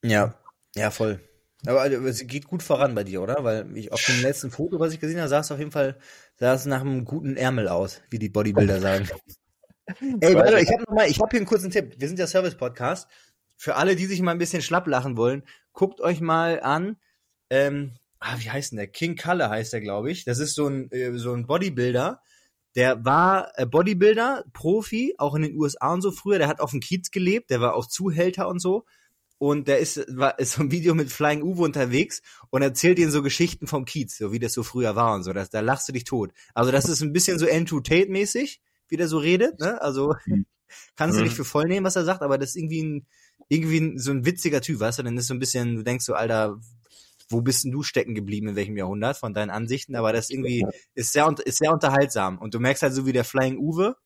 Ja, ja, voll. Aber also, es geht gut voran bei dir, oder? Weil ich auf dem letzten Foto, was ich gesehen habe, sah es auf jeden Fall, sah es nach einem guten Ärmel aus, wie die Bodybuilder sagen. *laughs* Ey, warte, ich habe noch mal, ich habe hier einen kurzen Tipp. Wir sind ja Service Podcast. Für alle, die sich mal ein bisschen schlapp lachen wollen, guckt euch mal an. Ähm, ah, wie heißt denn der? King Kalle heißt der, glaube ich. Das ist so ein äh, so ein Bodybuilder, der war äh, Bodybuilder, Profi, auch in den USA und so früher. Der hat auf dem Kiez gelebt, der war auch Zuhälter und so. Und der ist, war, ist so ein Video mit Flying Uwe unterwegs und erzählt ihnen so Geschichten vom Kiez, so wie das so früher war und so. Das, da lachst du dich tot. Also das ist ein bisschen so Andrew Tate-mäßig, wie der so redet. Ne? Also mhm. *laughs* kannst du nicht für voll nehmen, was er sagt, aber das ist irgendwie ein, irgendwie so ein witziger Typ, weißt du? Dann ist so ein bisschen, du denkst so, Alter, wo bist denn du stecken geblieben, in welchem Jahrhundert von deinen Ansichten, aber das irgendwie ist sehr, ist sehr unterhaltsam. Und du merkst halt so wie der Flying Uwe,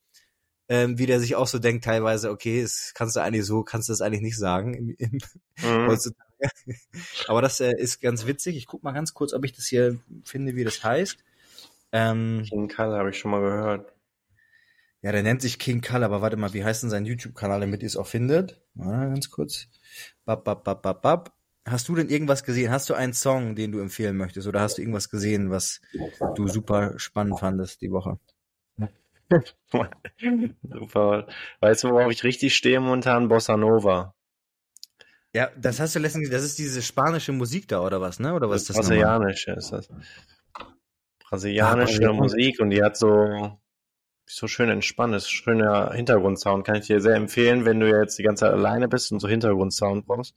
ähm, wie der sich auch so denkt teilweise, okay, das kannst du eigentlich so, kannst du das eigentlich nicht sagen im, im mhm. *laughs* Aber das äh, ist ganz witzig. Ich guck mal ganz kurz, ob ich das hier finde, wie das heißt. Ähm, King Kalle habe ich schon mal gehört. Ja, der nennt sich King Kal, aber warte mal, wie heißt denn sein YouTube-Kanal, damit ihr es auch findet? Warte, ganz kurz. Bap, bap, bap, bap, bap. Hast du denn irgendwas gesehen? Hast du einen Song, den du empfehlen möchtest? Oder hast du irgendwas gesehen, was du super spannend fandest die Woche? *laughs* Super. Weißt du, worauf ich richtig stehe momentan? Bossa Nova. Ja, das hast du letztens. Das ist diese spanische Musik da, oder was, ne? Oder was ist das? Brasilianische ist das. Brasilianische ah, Musik und die hat so, so schön entspannt, ist schöner Hintergrundsound. Kann ich dir sehr empfehlen, wenn du jetzt die ganze Zeit alleine bist und so Hintergrundsound brauchst.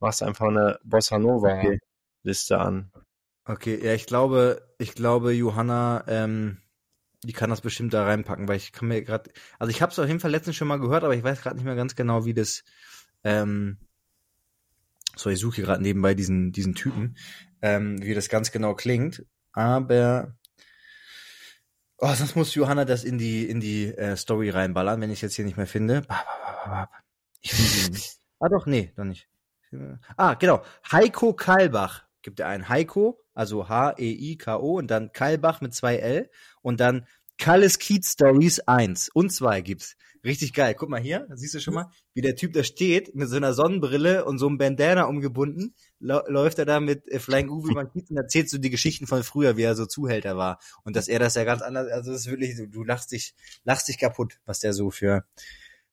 Machst einfach eine Bossa Nova okay. Liste an. Okay, ja, ich glaube, ich glaube, Johanna, ähm, die kann das bestimmt da reinpacken, weil ich kann mir gerade, also ich habe es auf jeden Fall letztens schon mal gehört, aber ich weiß gerade nicht mehr ganz genau, wie das, ähm, so ich suche hier gerade nebenbei diesen diesen Typen, ähm, wie das ganz genau klingt, aber oh, sonst muss Johanna das in die in die äh, Story reinballern, wenn ich jetzt hier nicht mehr finde. Ich finde ihn nicht. *laughs* Ah doch, nee, doch nicht. Ah, genau. Heiko Kalbach gibt er einen. Heiko, also H-E-I-K-O und dann Kalbach mit zwei L und dann Kalles Keat Stories 1 und 2 gibt's. Richtig geil. Guck mal hier, siehst du schon mal, wie der Typ da steht, mit so einer Sonnenbrille und so einem Bandana umgebunden, läuft er da mit äh, Flying Uwe man und erzählt so die Geschichten von früher, wie er so Zuhälter war. Und dass er das ja ganz anders, also das ist wirklich, du, du lachst dich, lachst dich kaputt, was der so für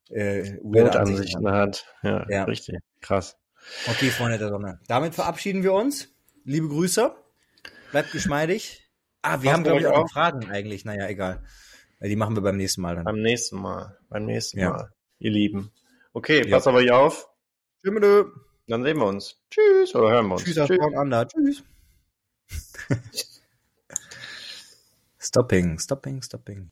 äh, Weltansichten hat. Ja, ja, richtig. Krass. Okay, Freunde der Sonne. Damit verabschieden wir uns. Liebe Grüße. Bleibt geschmeidig. Ah, wir Was haben, glaube ich, auch noch Fragen eigentlich. Naja, egal. Die machen wir beim nächsten Mal dann. Beim nächsten Mal. Beim nächsten ja. Mal. Ihr Lieben. Okay, ja. pass aber hier auf. Tschüss. Dann sehen wir uns. Tschüss. Oder hören wir uns. Tschüss, Tschüss. Ander. Tschüss. *laughs* stopping, stopping, stopping.